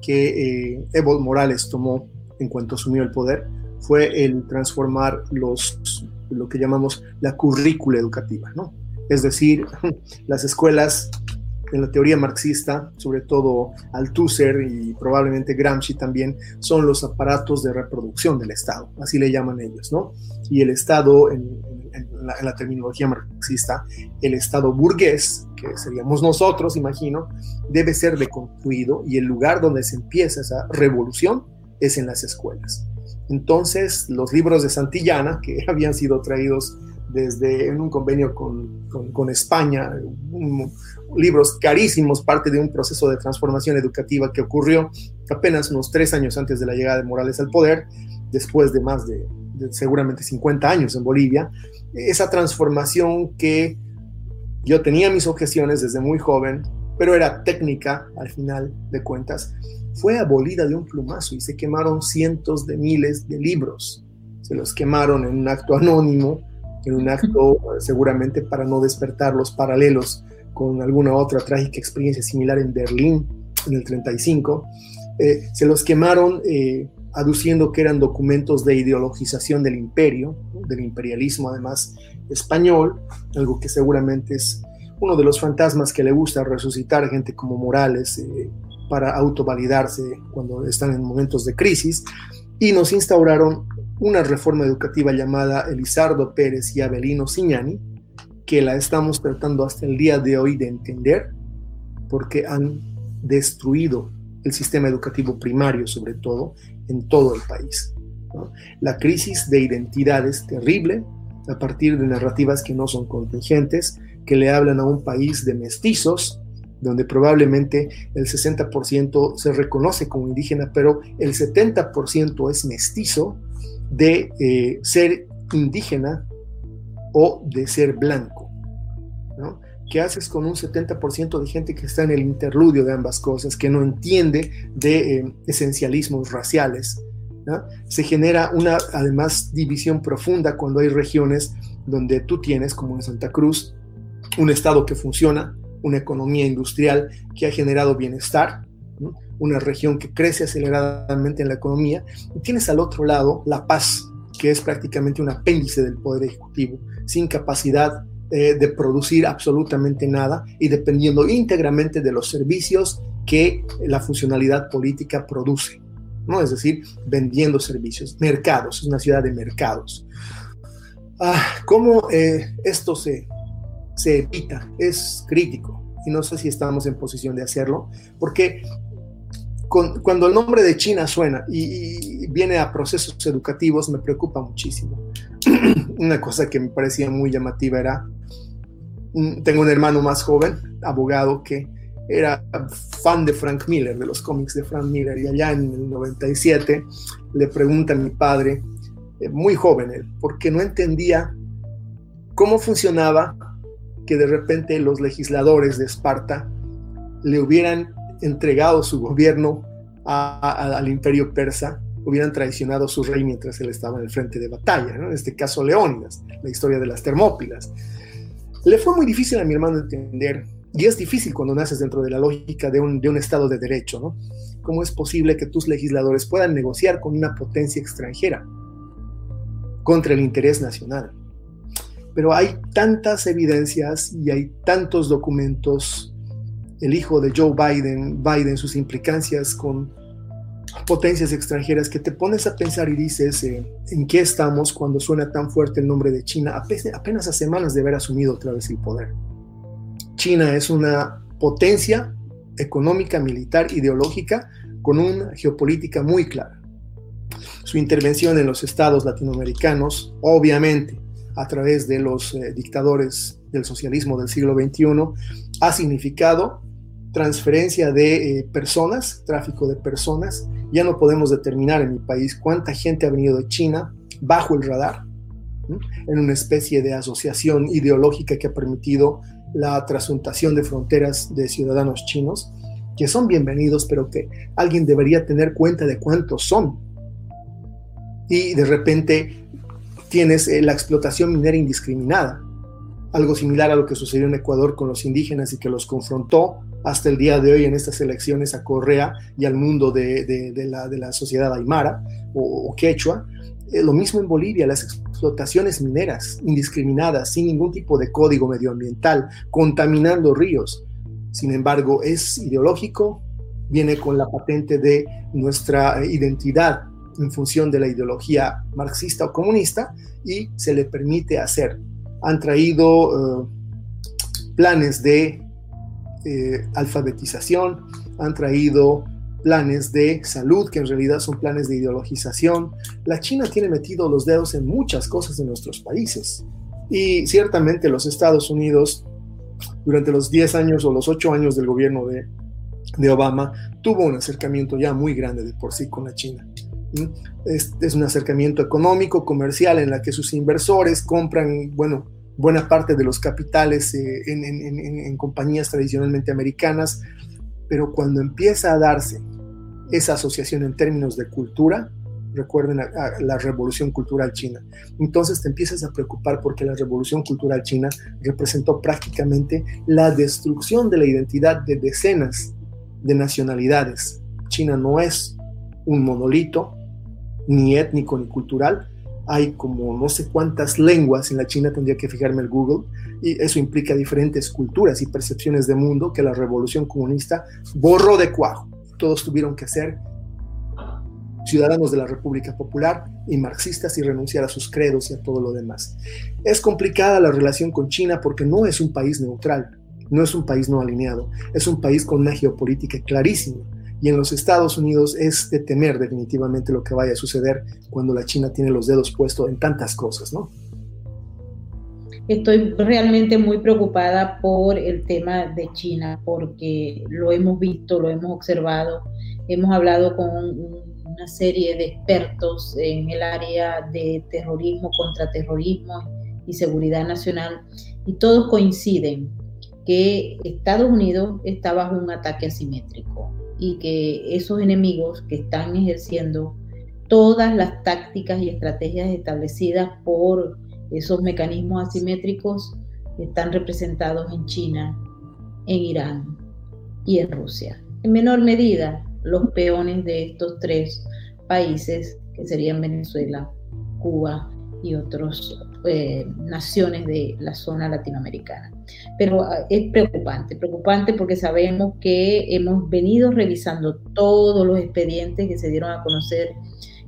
que eh, Evo Morales tomó en cuanto asumió el poder fue el transformar los, lo que llamamos la currícula educativa, ¿no? Es decir, las escuelas en la teoría marxista, sobre todo Althusser y probablemente Gramsci también, son los aparatos de reproducción del Estado, así le llaman ellos, ¿no? Y el Estado, en, la, terminología marxista, el Estado burgués, que seríamos nosotros, imagino, debe ser deconstruido y el lugar donde se empieza esa revolución es en las escuelas. Entonces, los libros de Santillana, que habían sido traídos desde en un convenio con, con, España, libros carísimos, parte de un proceso de transformación educativa que ocurrió apenas unos tres años antes de la llegada de Morales al poder, después de más de, seguramente 50 años en Bolivia, esa transformación que yo tenía mis objeciones desde muy joven, pero era técnica al final de cuentas, fue abolida de un plumazo y se quemaron cientos de miles de libros. Se los quemaron en un acto anónimo, en un acto seguramente para no despertar los paralelos con alguna otra trágica experiencia similar en Berlín en el 35. Eh, se los quemaron eh, aduciendo que eran documentos de ideologización del imperio, del imperialismo además español, algo que seguramente es uno de los fantasmas que le gusta resucitar gente como Morales eh, para autovalidarse cuando están en momentos de crisis, y nos instauraron una reforma educativa llamada Elizardo Pérez y Abelino Signani, que la estamos tratando hasta el día de hoy de entender, porque han destruido el sistema educativo primario sobre todo, en todo el país. La crisis de identidad es terrible a partir de narrativas que no son contingentes, que le hablan a un país de mestizos, donde probablemente el 60% se reconoce como indígena, pero el 70% es mestizo de eh, ser indígena o de ser blanco. ¿Qué haces con un 70% de gente que está en el interludio de ambas cosas, que no entiende de eh, esencialismos raciales? Se genera una, además, división profunda cuando hay regiones donde tú tienes, como en Santa Cruz, un Estado que funciona, una economía industrial que ha generado bienestar, una región que crece aceleradamente en la economía, y tienes al otro lado la paz, que es prácticamente un apéndice del Poder Ejecutivo, sin capacidad eh, de producir absolutamente nada y dependiendo íntegramente de los servicios que la funcionalidad política produce. ¿no? Es decir, vendiendo servicios, mercados, es una ciudad de mercados. Ah, ¿Cómo eh, esto se, se evita? Es crítico y no sé si estamos en posición de hacerlo, porque cuando el nombre de China suena y, viene a procesos educativos me preocupa muchísimo. Una cosa que me parecía muy llamativa era, mm, tengo un hermano más joven, abogado, que era fan de Frank Miller, de los cómics de Frank Miller, y allá en el 97 le pregunta a mi padre, eh, muy joven él, porque no entendía cómo funcionaba que de repente los legisladores de Esparta le hubieran entregado su gobierno al imperio persa, hubieran traicionado a su rey mientras él estaba en el frente de batalla, en este caso Leónidas, la historia de las Termópilas. Le fue muy difícil a mi hermano entender y es difícil cuando naces dentro de la lógica de un, de un Estado de Derecho, ¿no? ¿Cómo es posible que tus legisladores puedan negociar con una potencia extranjera contra el interés nacional? Pero hay tantas evidencias y hay tantos documentos, el hijo de Joe Biden, Biden, sus implicancias con potencias extranjeras, que te pones a pensar y dices, eh, ¿en qué estamos cuando suena tan fuerte el nombre de China apenas a semanas de haber asumido otra vez el poder? China es una potencia económica, militar, ideológica, con una geopolítica muy clara. Su intervención en los estados latinoamericanos, obviamente a través de los eh, dictadores del socialismo del siglo XXI, ha significado transferencia de eh, personas, tráfico de personas. Ya no podemos determinar en mi país cuánta gente ha venido de China bajo el radar, en una especie de asociación ideológica que ha permitido la trasuntación de fronteras de ciudadanos chinos, que son bienvenidos, pero que alguien debería tener cuenta de cuántos son. Y de repente tienes eh, la explotación minera indiscriminada, algo similar a lo que sucedió en Ecuador con los indígenas y que los confrontó hasta el día de hoy en estas elecciones a Correa y al mundo de, la, sociedad aymara o, quechua. Eh, lo mismo en Bolivia, las explotaciones mineras indiscriminadas, sin ningún tipo de código medioambiental, contaminando ríos. Sin embargo, es ideológico, viene con la patente de nuestra identidad en función de la ideología marxista o comunista y se le permite hacer. Han traído eh, planes de eh, alfabetización, han traído planes de salud, que en realidad son planes de ideologización. La China tiene metido los dedos en muchas cosas de nuestros países. Y ciertamente los Estados Unidos, durante los 10 años o los 8 años del gobierno de, de Obama, tuvo un acercamiento ya muy grande de por sí con la China. Es, es, un acercamiento económico, comercial, en la que sus inversores compran, bueno, buena parte de los capitales eh, en, compañías tradicionalmente americanas, pero cuando empieza a darse esa asociación en términos de cultura, recuerden la revolución cultural china. Entonces te empiezas a preocupar porque la revolución cultural china representó prácticamente la destrucción de la identidad de decenas de nacionalidades. China no es un monolito, ni étnico ni cultural. Hay como no sé cuántas lenguas en la China, tendría que fijarme el Google, y eso implica diferentes culturas y percepciones de mundo que la revolución comunista borró de cuajo todos tuvieron que ser ciudadanos de la República Popular y marxistas y renunciar a sus credos y a todo lo demás. Es complicada la relación con China porque no es un país neutral, no es un país no alineado, es un país con una geopolítica clarísima. Y en los Estados Unidos es de temer definitivamente lo que vaya a suceder cuando la China tiene los dedos puestos en tantas cosas, ¿no? Estoy realmente muy preocupada por el tema de China porque lo hemos visto, lo hemos observado, hemos hablado con una serie de expertos en el área de terrorismo, contraterrorismo y seguridad nacional y todos coinciden que Estados Unidos está bajo un ataque asimétrico y que esos enemigos que están ejerciendo todas las tácticas y estrategias establecidas por esos mecanismos asimétricos están representados en China, en Irán y en Rusia. En menor medida, los peones de estos tres países, que serían Venezuela, Cuba y otras eh, naciones de la zona latinoamericana. Pero ah, es preocupante, preocupante porque sabemos que hemos venido revisando todos los expedientes que se dieron a conocer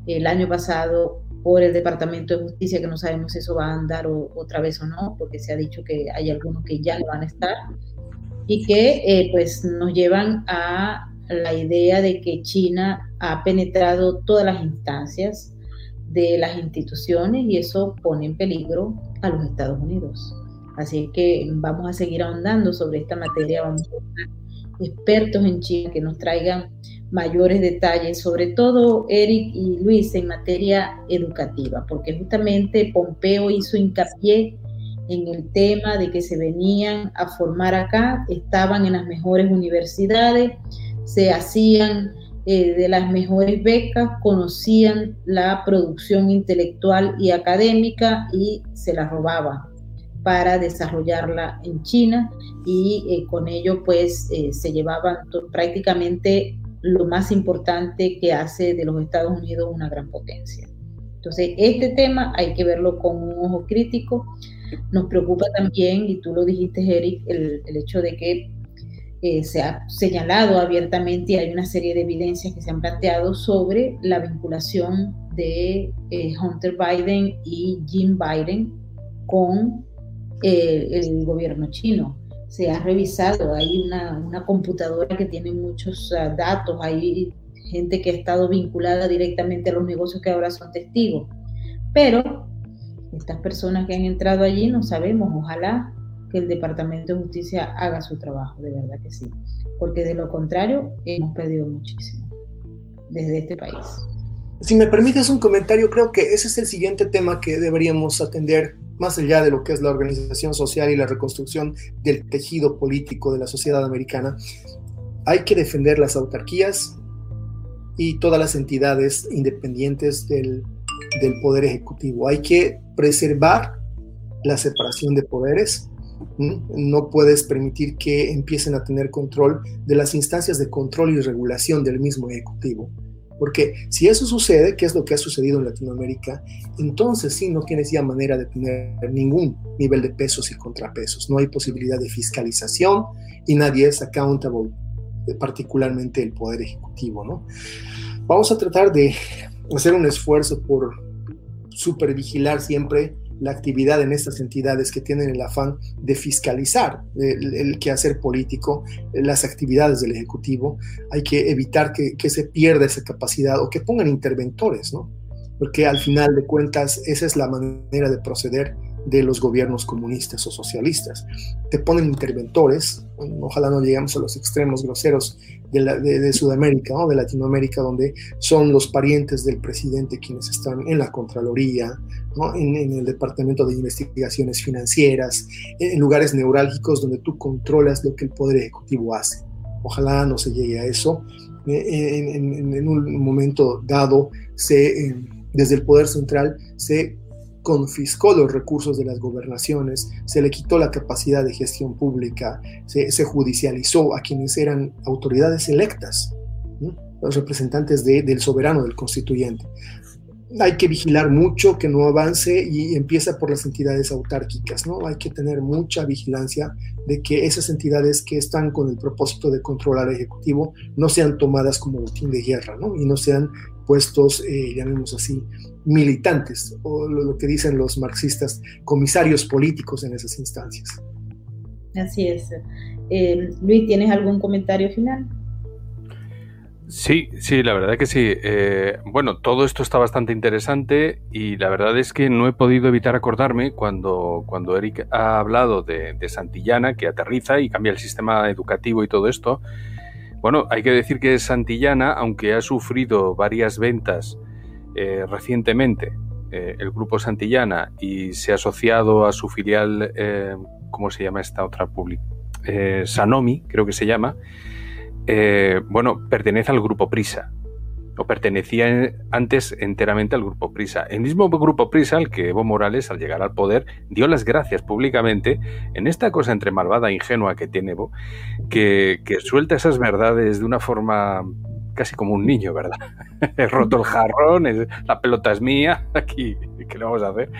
el año pasado por el Departamento de Justicia, que no sabemos si eso va a andar otra vez o no, porque se ha dicho que hay algunos que ya no van a estar, y que eh, pues nos llevan a la idea de que China ha penetrado todas las instancias de las instituciones y eso pone en peligro a los Estados Unidos. Así que vamos a seguir ahondando sobre esta materia, vamos a buscar expertos en China que nos traigan mayores detalles, sobre todo Eric y Luis en materia educativa, porque justamente Pompeo hizo hincapié en el tema de que se venían a formar acá, estaban en las mejores universidades, se hacían eh, de las mejores becas, conocían la producción intelectual y académica y se la robaban para desarrollarla en China y eh, con ello pues eh, se llevaban prácticamente lo más importante que hace de los Estados Unidos una gran potencia. Entonces, este tema hay que verlo con un ojo crítico. Nos preocupa también, y tú lo dijiste, Eric, el, el hecho de que eh, se ha señalado abiertamente y hay una serie de evidencias que se han planteado sobre la vinculación de eh, Hunter Biden y Jim Biden con eh, el gobierno chino. Se ha revisado, hay una, computadora que tiene muchos uh, datos, hay gente que ha estado vinculada directamente a los negocios que ahora son testigos. Pero estas personas que han entrado allí no sabemos, ojalá que el Departamento de Justicia haga su trabajo, de verdad que sí, porque de lo contrario hemos perdido muchísimo desde este país. Si me permites un comentario, creo que ese es el siguiente tema que deberíamos atender más allá de lo que es la organización social y la reconstrucción del tejido político de la sociedad americana. Hay que defender las autarquías y todas las entidades independientes del, del poder ejecutivo. Hay que preservar la separación de poderes no puedes permitir que empiecen a tener control de las instancias de control y regulación del mismo Ejecutivo. Porque si eso sucede, que es lo que ha sucedido en Latinoamérica, entonces sí no tienes ya manera de tener ningún nivel de pesos y contrapesos. No hay posibilidad de fiscalización y nadie es accountable, particularmente el Poder Ejecutivo. ¿no? Vamos a tratar de hacer un esfuerzo por supervigilar siempre la actividad en estas entidades que tienen el afán de fiscalizar el, quehacer político, las actividades del Ejecutivo, hay que evitar que, que, se pierda esa capacidad o que pongan interventores, ¿no? Porque al final de cuentas esa es la manera de proceder de los gobiernos comunistas o socialistas. Te ponen interventores, ojalá no lleguemos a los extremos groseros de, Sudamérica o de Latinoamérica, donde son los parientes del presidente quienes están en la Contraloría, en, el Departamento de Investigaciones Financieras, en, lugares neurálgicos donde tú controlas lo que el Poder Ejecutivo hace. Ojalá no se llegue a eso. En, un momento dado, se, eh, desde el Poder Central se confiscó los recursos de las gobernaciones, se le quitó la capacidad de gestión pública, se, judicializó a quienes eran autoridades electas, los representantes del soberano, del constituyente. Hay que vigilar mucho que no avance y empieza por las entidades autárquicas, ¿no? Hay que tener mucha vigilancia de que esas entidades que están con el propósito de controlar al Ejecutivo no sean tomadas como botín de guerra, ¿no? Y no sean puestos, eh, llamemos así, militantes, o lo, que dicen los marxistas, comisarios políticos en esas instancias. Así es. Eh, Luis, ¿tienes algún comentario final? Sí, sí, la verdad que sí. Eh, bueno, todo esto está bastante interesante y la verdad es que no he podido evitar acordarme cuando, cuando Eric ha hablado de, de Santillana, que aterriza y cambia el sistema educativo y todo esto. Bueno, hay que decir que Santillana, aunque ha sufrido varias ventas eh, recientemente, eh, el grupo Santillana, y se ha asociado a su filial, eh, ¿cómo se llama esta otra pública? Sanomi, creo que se llama. bueno, pertenece al grupo Prisa. o pertenecía antes enteramente al Grupo Prisa. El mismo Grupo Prisa al que Evo Morales, al llegar al poder, dio las gracias públicamente en esta cosa entre malvada e ingenua que tiene Evo, que, que suelta esas verdades de una forma casi como un niño, ¿verdad? He roto el jarrón, la pelota es mía, aquí, ¿qué le vamos a hacer?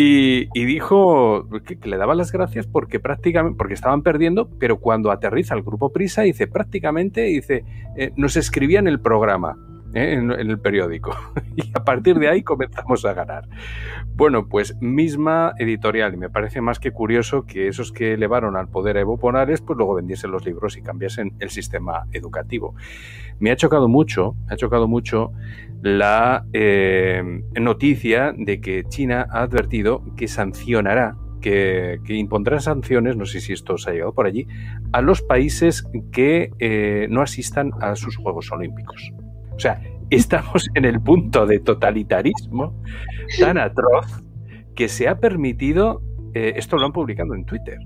Y, dijo que, le daba las gracias porque prácticamente, porque estaban perdiendo, pero cuando aterriza el grupo Prisa, dice prácticamente, dice, eh, nos escribían el programa. En, el periódico. Y a partir de ahí comenzamos a ganar. Bueno, pues misma editorial, y me parece más que curioso que esos que elevaron al poder a Evo Morales, pues luego vendiesen los libros y cambiasen el sistema educativo. Me ha chocado mucho, me ha chocado mucho la eh, noticia de que China ha advertido que sancionará que, impondrá sanciones, no sé si esto os ha llegado por allí, a los países que eh, no asistan a sus Juegos Olímpicos. O sea, estamos en el punto de totalitarismo tan atroz que se ha permitido, eh, esto lo han publicado en Twitter,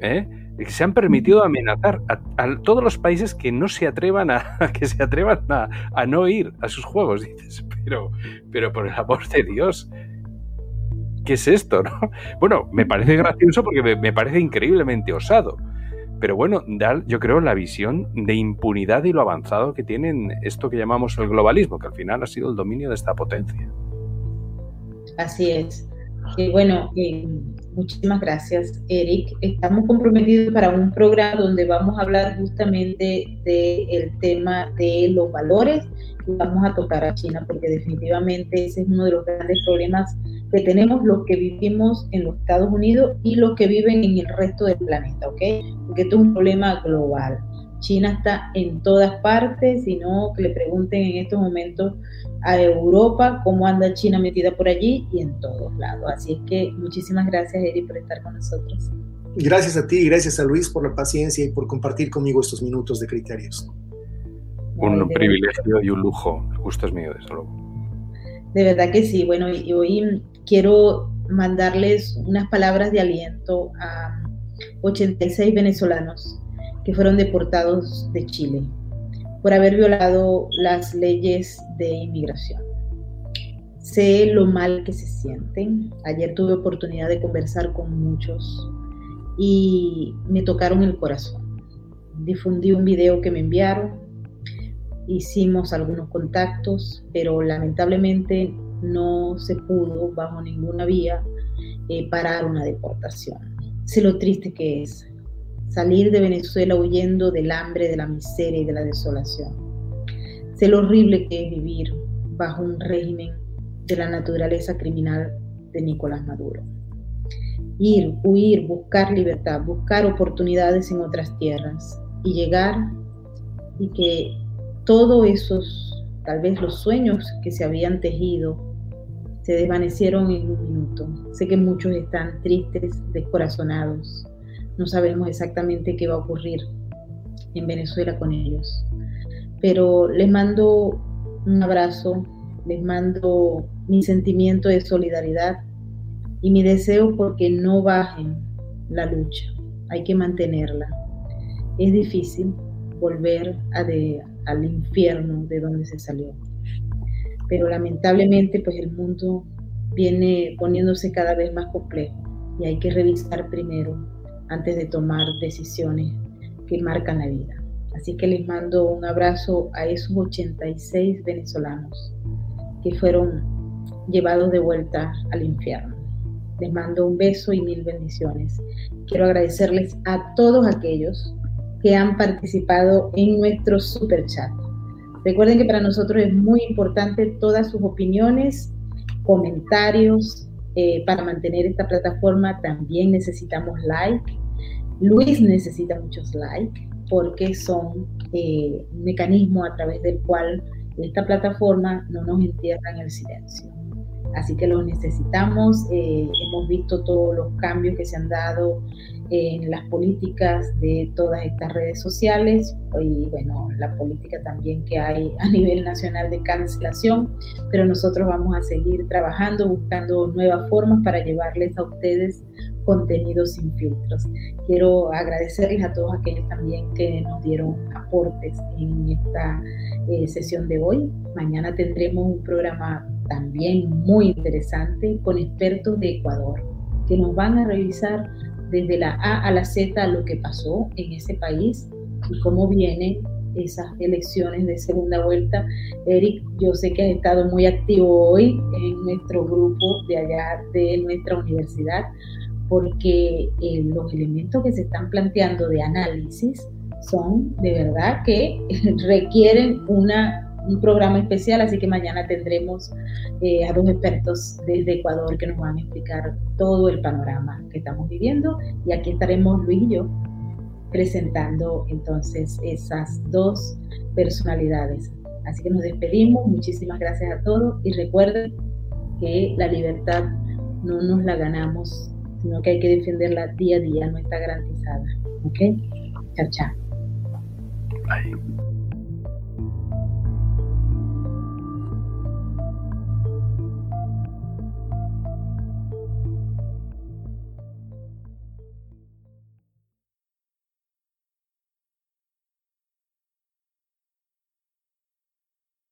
¿eh? que se han permitido amenazar a, todos los países que no se atrevan a que se atrevan a, no ir a sus juegos. Dices, pero, pero por el amor de Dios, ¿qué es esto? No? Bueno, me parece gracioso porque me parece increíblemente osado. Pero bueno, da, yo creo, la visión de impunidad y lo avanzado que tienen esto que llamamos el globalismo, que al final ha sido el dominio de esta potencia. Así es. Y bueno, eh, muchísimas gracias, Eric. Estamos comprometidos para un programa donde vamos a hablar justamente del tema de los valores vamos a tocar a China, porque definitivamente ese es uno de los grandes problemas que tenemos los que vivimos en los Estados Unidos y los que viven en el resto del planeta, ¿ok? Porque esto es un problema global. China está en todas partes, sino que le pregunten en estos momentos a Europa cómo anda China metida por allí y en todos lados. Así es que muchísimas gracias, Eri, por estar con nosotros. Gracias a ti gracias a Luis por la paciencia y por compartir conmigo estos minutos de criterios. Un privilegio y un lujo. El gusto es mío, desde luego. De verdad que sí. Bueno, y hoy quiero mandarles unas palabras de aliento a 86 venezolanos que fueron deportados de Chile por haber violado las leyes de inmigración. Sé lo mal que se sienten. Ayer tuve oportunidad de conversar con muchos y me tocaron el corazón. Difundí un video que me enviaron, hicimos algunos contactos, pero lamentablemente no se pudo bajo ninguna vía eh, parar una deportación. Sé lo triste que es salir de Venezuela huyendo del hambre, de la miseria y de la desolación. Sé lo horrible que es vivir bajo un régimen de la naturaleza criminal de Nicolás Maduro. Ir, huir, buscar libertad, buscar oportunidades en otras tierras y llegar y que todos esos, tal vez los sueños que se habían tejido se desvanecieron en un minuto. Sé que muchos están tristes, descorazonados. No sabemos exactamente qué va a ocurrir en Venezuela con ellos. Pero les mando un abrazo, les mando mi sentimiento de solidaridad y mi deseo porque no bajen la lucha. Hay que mantenerla. Es difícil volver al infierno de donde se salió pero lamentablemente pues el mundo viene poniéndose cada vez más complejo y hay que revisar primero antes de tomar decisiones que marcan la vida. Así que les mando un abrazo a esos 86 venezolanos que fueron llevados de vuelta al infierno. Les mando un beso y mil bendiciones. Quiero agradecerles a todos aquellos que han participado en nuestro super chat. Recuerden que para nosotros es muy importante todas sus opiniones, comentarios. Eh, para mantener esta plataforma también necesitamos like. Luis necesita muchos likes porque son eh, un mecanismo a través del cual esta plataforma no nos entierra en el silencio. Así que los necesitamos. Eh, hemos visto todos los cambios que se han dado en las políticas de todas estas redes sociales y bueno, la política también que hay a nivel nacional de cancelación, pero nosotros vamos a seguir trabajando, buscando nuevas formas para llevarles a ustedes contenidos sin filtros. Quiero agradecerles a todos aquellos también que nos dieron aportes en esta eh, sesión de hoy. Mañana tendremos un programa también muy interesante con expertos de Ecuador que nos van a revisar desde la A a la Z lo que pasó en ese país y cómo vienen esas elecciones de segunda vuelta. Eric, yo sé que has estado muy activo hoy en nuestro grupo de allá de nuestra universidad, porque eh, los elementos que se están planteando de análisis son de verdad que requieren una un programa especial, así que mañana tendremos eh, a dos expertos desde Ecuador que nos van a explicar todo el panorama que estamos viviendo y aquí estaremos Luis y yo presentando entonces esas dos personalidades. Así que nos despedimos, muchísimas gracias a todos y recuerden que la libertad no nos la ganamos, sino que hay que defenderla día a día, no está garantizada. ¿Ok? Chao, chao.